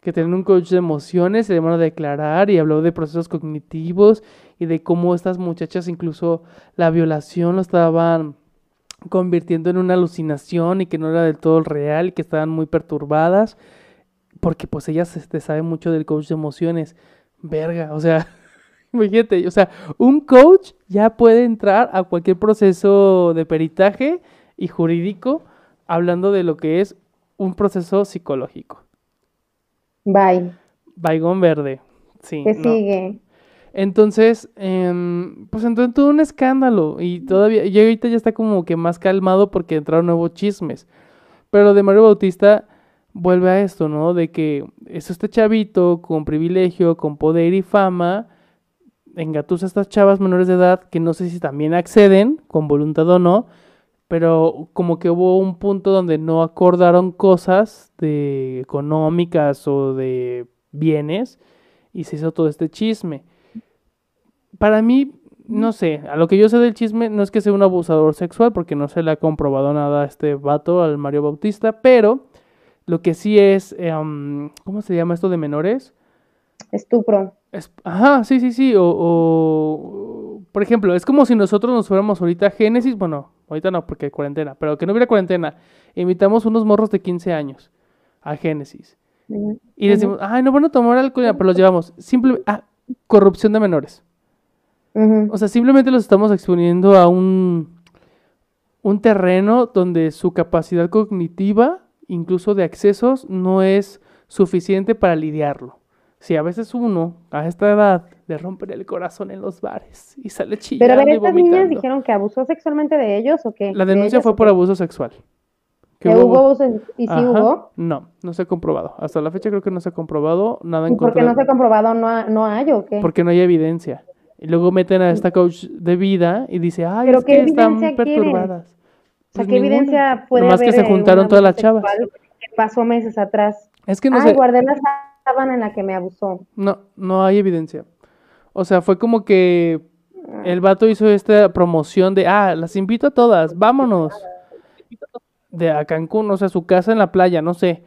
S1: Que tenían un coach de emociones, se llamaron a declarar y habló de procesos cognitivos y de cómo estas muchachas incluso la violación lo estaban convirtiendo en una alucinación y que no era del todo real y que estaban muy perturbadas porque pues ella se, se sabe mucho del coach de emociones. Verga, o sea, imagínate, o sea, un coach ya puede entrar a cualquier proceso de peritaje y jurídico hablando de lo que es un proceso psicológico.
S2: Bye.
S1: Baigón verde. Sí.
S2: ¿Qué
S1: no.
S2: sigue?
S1: Entonces, em, pues entró en todo un escándalo y todavía, y ahorita ya está como que más calmado porque entraron nuevos chismes. Pero de Mario Bautista vuelve a esto, ¿no? De que es este chavito con privilegio, con poder y fama, engatusa a estas chavas menores de edad que no sé si también acceden, con voluntad o no, pero como que hubo un punto donde no acordaron cosas de económicas o de bienes y se hizo todo este chisme. Para mí, no sé, a lo que yo sé del chisme, no es que sea un abusador sexual, porque no se le ha comprobado nada a este vato, al Mario Bautista, pero lo que sí es, em, ¿cómo se llama esto de menores?
S2: Estupro.
S1: Es- ajá, sí, sí, sí. O, o, por ejemplo, es como si nosotros nos fuéramos ahorita a Génesis. Bueno, ahorita no, porque hay cuarentena. Pero que no hubiera cuarentena. Invitamos unos morros de 15 años a Génesis. Y decimos, ay, no van a tomar alcohol, ya", pero los llevamos. Simple, ah, corrupción de menores. O sea, simplemente los estamos exponiendo a un, un terreno donde su capacidad cognitiva, incluso de accesos, no es suficiente para lidiarlo. Si a veces uno, a esta edad, le rompen el corazón en los bares y sale chillando
S2: Pero a ver, ¿estas niñas dijeron que abusó sexualmente de ellos o qué?
S1: La
S2: ¿De
S1: denuncia fue por abuso sexual.
S2: ¿Que hubo abuso y
S1: Ajá.
S2: hubo?
S1: No, no se ha comprobado. Hasta la fecha creo que no se ha comprobado nada en
S2: ¿Y por qué
S1: contra
S2: no se ha comprobado? ¿No, ha- no hay o qué?
S1: porque no hay evidencia. Y luego meten a esta coach de vida y dice, ay,
S2: ¿Pero
S1: es
S2: qué
S1: que están
S2: quieren?
S1: perturbadas.
S2: O sea,
S1: Pues
S2: ¿qué
S1: ninguna.
S2: evidencia puede
S1: Nomás que
S2: haber
S1: se
S2: en
S1: juntaron
S2: un
S1: todas las chavas.
S2: que pasó meses atrás?
S1: Es que no
S2: Ay,
S1: sé,
S2: guardé la sábana en la que me abusó.
S1: no, no hay evidencia. O sea, fue como que el vato hizo esta promoción de, ah, las invito a todas, vámonos. De a Cancún, o sea, su casa en la playa, no sé.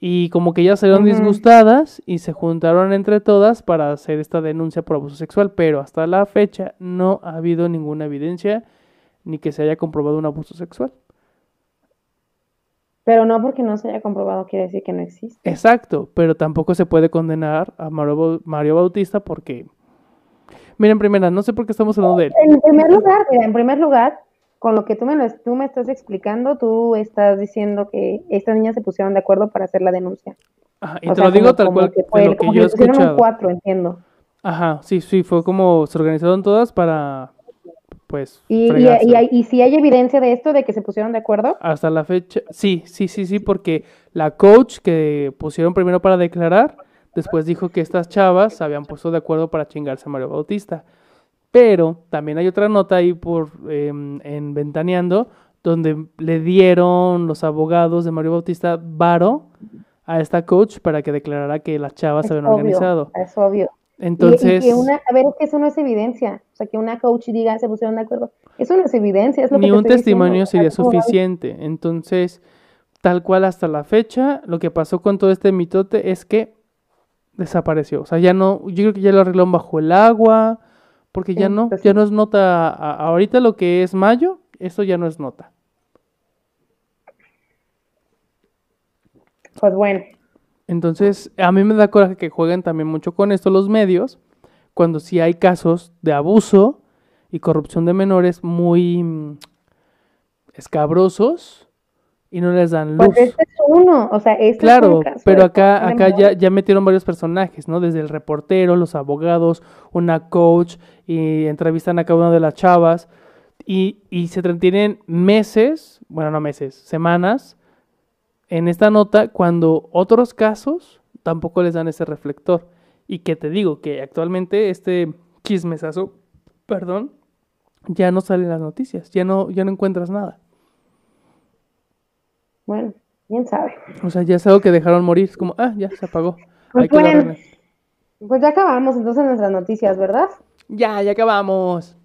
S1: Y como que ellas salieron disgustadas y se juntaron entre todas para hacer esta denuncia por abuso sexual, pero hasta la fecha no ha habido ninguna evidencia ni que se haya comprobado un abuso sexual.
S2: Pero no porque no se haya comprobado quiere decir que no existe.
S1: Exacto, pero tampoco se puede condenar a Mario, Bau- Mario Bautista porque... Miren, primera, no sé por qué estamos hablando de él.
S2: En primer lugar, mira, en primer lugar, con lo que tú me, lo, tú me estás explicando, tú estás diciendo que estas niñas se pusieron de acuerdo para hacer la denuncia.
S1: Ajá, y
S2: O
S1: te
S2: sea,
S1: lo digo
S2: como-
S1: tal
S2: como
S1: cual
S2: que
S1: de
S2: fue-
S1: lo que
S2: como
S1: yo he
S2: pusieron un
S1: escuchado.
S2: cuatro, entiendo.
S1: Ajá, sí, sí, fue como se organizaron todas para, pues,
S2: Y, y, y, hay- y si hay evidencia de esto, de que se pusieron de acuerdo,
S1: Hasta la fecha, sí, sí, sí, sí, porque la coach que pusieron primero para declarar, después dijo que estas chavas se habían puesto de acuerdo para chingarse a Mario Bautista. Pero también hay otra nota ahí por em, en Ventaneando, donde le dieron los abogados de Mario Bautista varo a esta coach para que declarara que las chavas
S2: es
S1: se habían
S2: obvio,
S1: organizado.
S2: es obvio.
S1: Entonces,
S2: y, que una, a ver, es que eso no es evidencia. O sea, que una coach diga se pusieron de acuerdo. Eso no es evidencia, es lo que
S1: ni un testimonio sería
S2: ¿cómo va a-
S1: suficiente. Entonces, tal cual hasta la fecha, lo que pasó con todo este mitote es que desapareció. O sea, ya no, yo creo que ya lo arreglaron bajo el agua, porque ya no,
S2: pues
S1: ya no es nota, a- ahorita lo que es mayo, eso ya no es nota.
S2: Pues bueno,
S1: Entonces, a mí me da coraje que jueguen también mucho con esto los medios, cuando sí hay casos de abuso y corrupción de menores muy mm, escabrosos y no les dan luz.
S2: pues este es uno. O sea, este es
S1: Claro,
S2: un caso
S1: pero acá, acá ya, ya metieron varios personajes, ¿no? Desde el reportero, los abogados, una coach, y entrevistan a cada una de las chavas, y, y se entretienen meses, bueno, no meses, semanas, en esta nota, cuando otros casos tampoco les dan ese reflector. Y que te digo que actualmente este chismesazo, perdón, ya no sale en las noticias, ya no, ya no encuentras nada.
S2: Bueno, quién sabe.
S1: O sea, ya es algo que dejaron morir, es como, ah, ya se apagó.
S2: Pues bueno. Pues ya acabamos entonces nuestras noticias, ¿verdad?
S1: Ya, ya acabamos.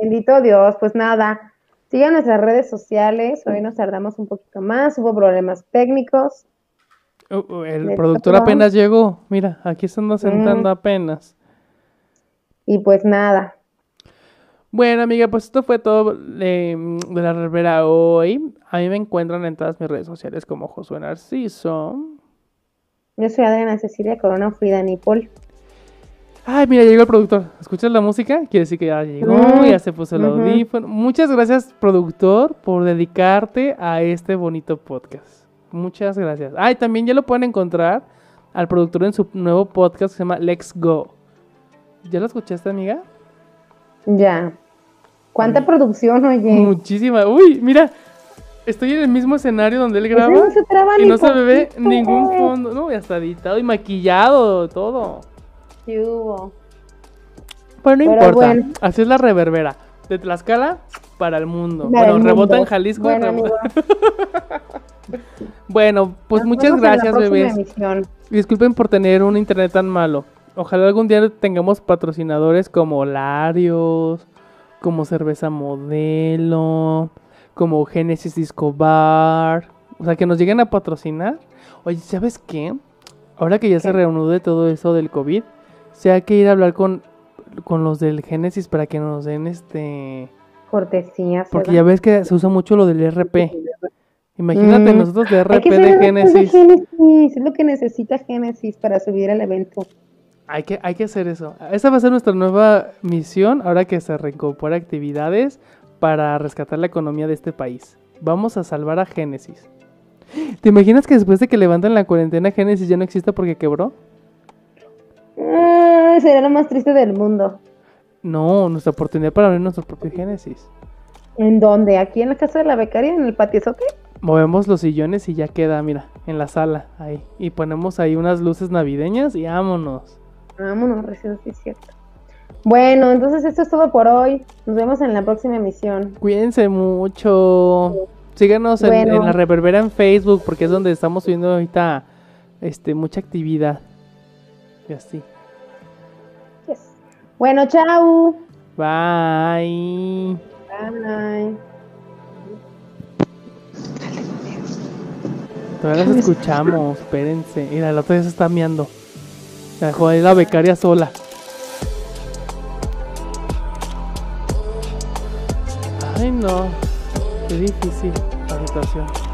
S2: Bendito Dios, pues nada. Sigan nuestras redes sociales. Hoy nos tardamos un poquito más. Hubo problemas técnicos.
S1: Uh, uh, el productor
S2: tocó.
S1: apenas llegó. Mira, aquí se anda sentando
S2: Mm.
S1: apenas.
S2: Y pues nada.
S1: Bueno, amiga, pues esto fue todo de, de la Rivera hoy. A mí me encuentran en todas mis redes sociales como Josué Narciso.
S2: Yo soy Adriana Cecilia Corona Frida Nipol.
S1: Ay, mira, llegó el productor. ¿Escuchas la música? Quiere decir que ya llegó, ya se puso el
S2: ujú.
S1: audífono. Muchas gracias, productor, por dedicarte a este bonito podcast. Muchas gracias. Ay, también ya lo pueden encontrar al productor en su nuevo podcast que se llama Let's Go. ¿Ya lo escuchaste, amiga?
S2: Ya. ¿Cuánta producción, oye?
S1: Muchísima. Uy, mira, estoy en el mismo escenario donde él
S2: Ese
S1: graba
S2: no se traba
S1: y no se ve ningún fondo. No, ya está editado y maquillado, todo.
S2: Sí hubo.
S1: Bueno, no
S2: Pero
S1: importa.
S2: bueno.
S1: Así es la reverbera. De Tlaxcala para el mundo.
S2: Para
S1: bueno,
S2: el
S1: rebota en. Jalisco.
S2: Bueno,
S1: rebota-
S2: amigo,
S1: Bueno, pues
S2: nos
S1: muchas gracias, bebés.
S2: emisión.
S1: Disculpen por tener un internet tan malo. Ojalá algún día tengamos patrocinadores como Larios, como Cerveza Modelo, como Genesis Disco Bar. O sea, que nos lleguen a patrocinar. Oye, ¿sabes qué? Ahora que ya se
S2: ¿Qué?
S1: reanude todo eso del COVID, se hay que ir a hablar con, con los del Genesis para que nos den este...
S2: Cortesías.
S1: Porque
S2: ¿verdad?
S1: ya ves que se usa mucho lo del RP. Imagínate
S2: Mm.
S1: nosotros de RP de.
S2: Génesis, Es lo que necesita Génesis para subir al evento.
S1: Hay que, hay que hacer eso. Esa va a ser nuestra nueva misión ahora que se reincorpora actividades para rescatar la economía de este país. Vamos a salvar a Génesis. ¿Te imaginas que después de que levanten la cuarentena Génesis ya no exista porque quebró?
S2: Ah, sería lo más triste del mundo.
S1: No, nuestra oportunidad para abrir nuestro propio Génesis.
S2: ¿En dónde? ¿Aquí en la casa de la becaria? ¿En el patiozote?
S1: Movemos los sillones y ya queda, mira, en la sala, ahí. Y ponemos ahí unas luces navideñas y vámonos.
S2: Vámonos, recién sí es cierto. Bueno, entonces esto es todo por hoy. Nos vemos en la próxima emisión.
S1: Cuídense mucho. Síganos en,
S2: Bueno.
S1: en la reverbera en Facebook porque es donde estamos subiendo ahorita este, mucha actividad. Y así.
S2: Bueno, chao.
S1: Bye.
S2: Bye.
S1: Todavía las escuchamos, espérense. Mira, la otra vez se está miando. Se dejó ahí la becaria sola. Ay no, qué difícil la situación.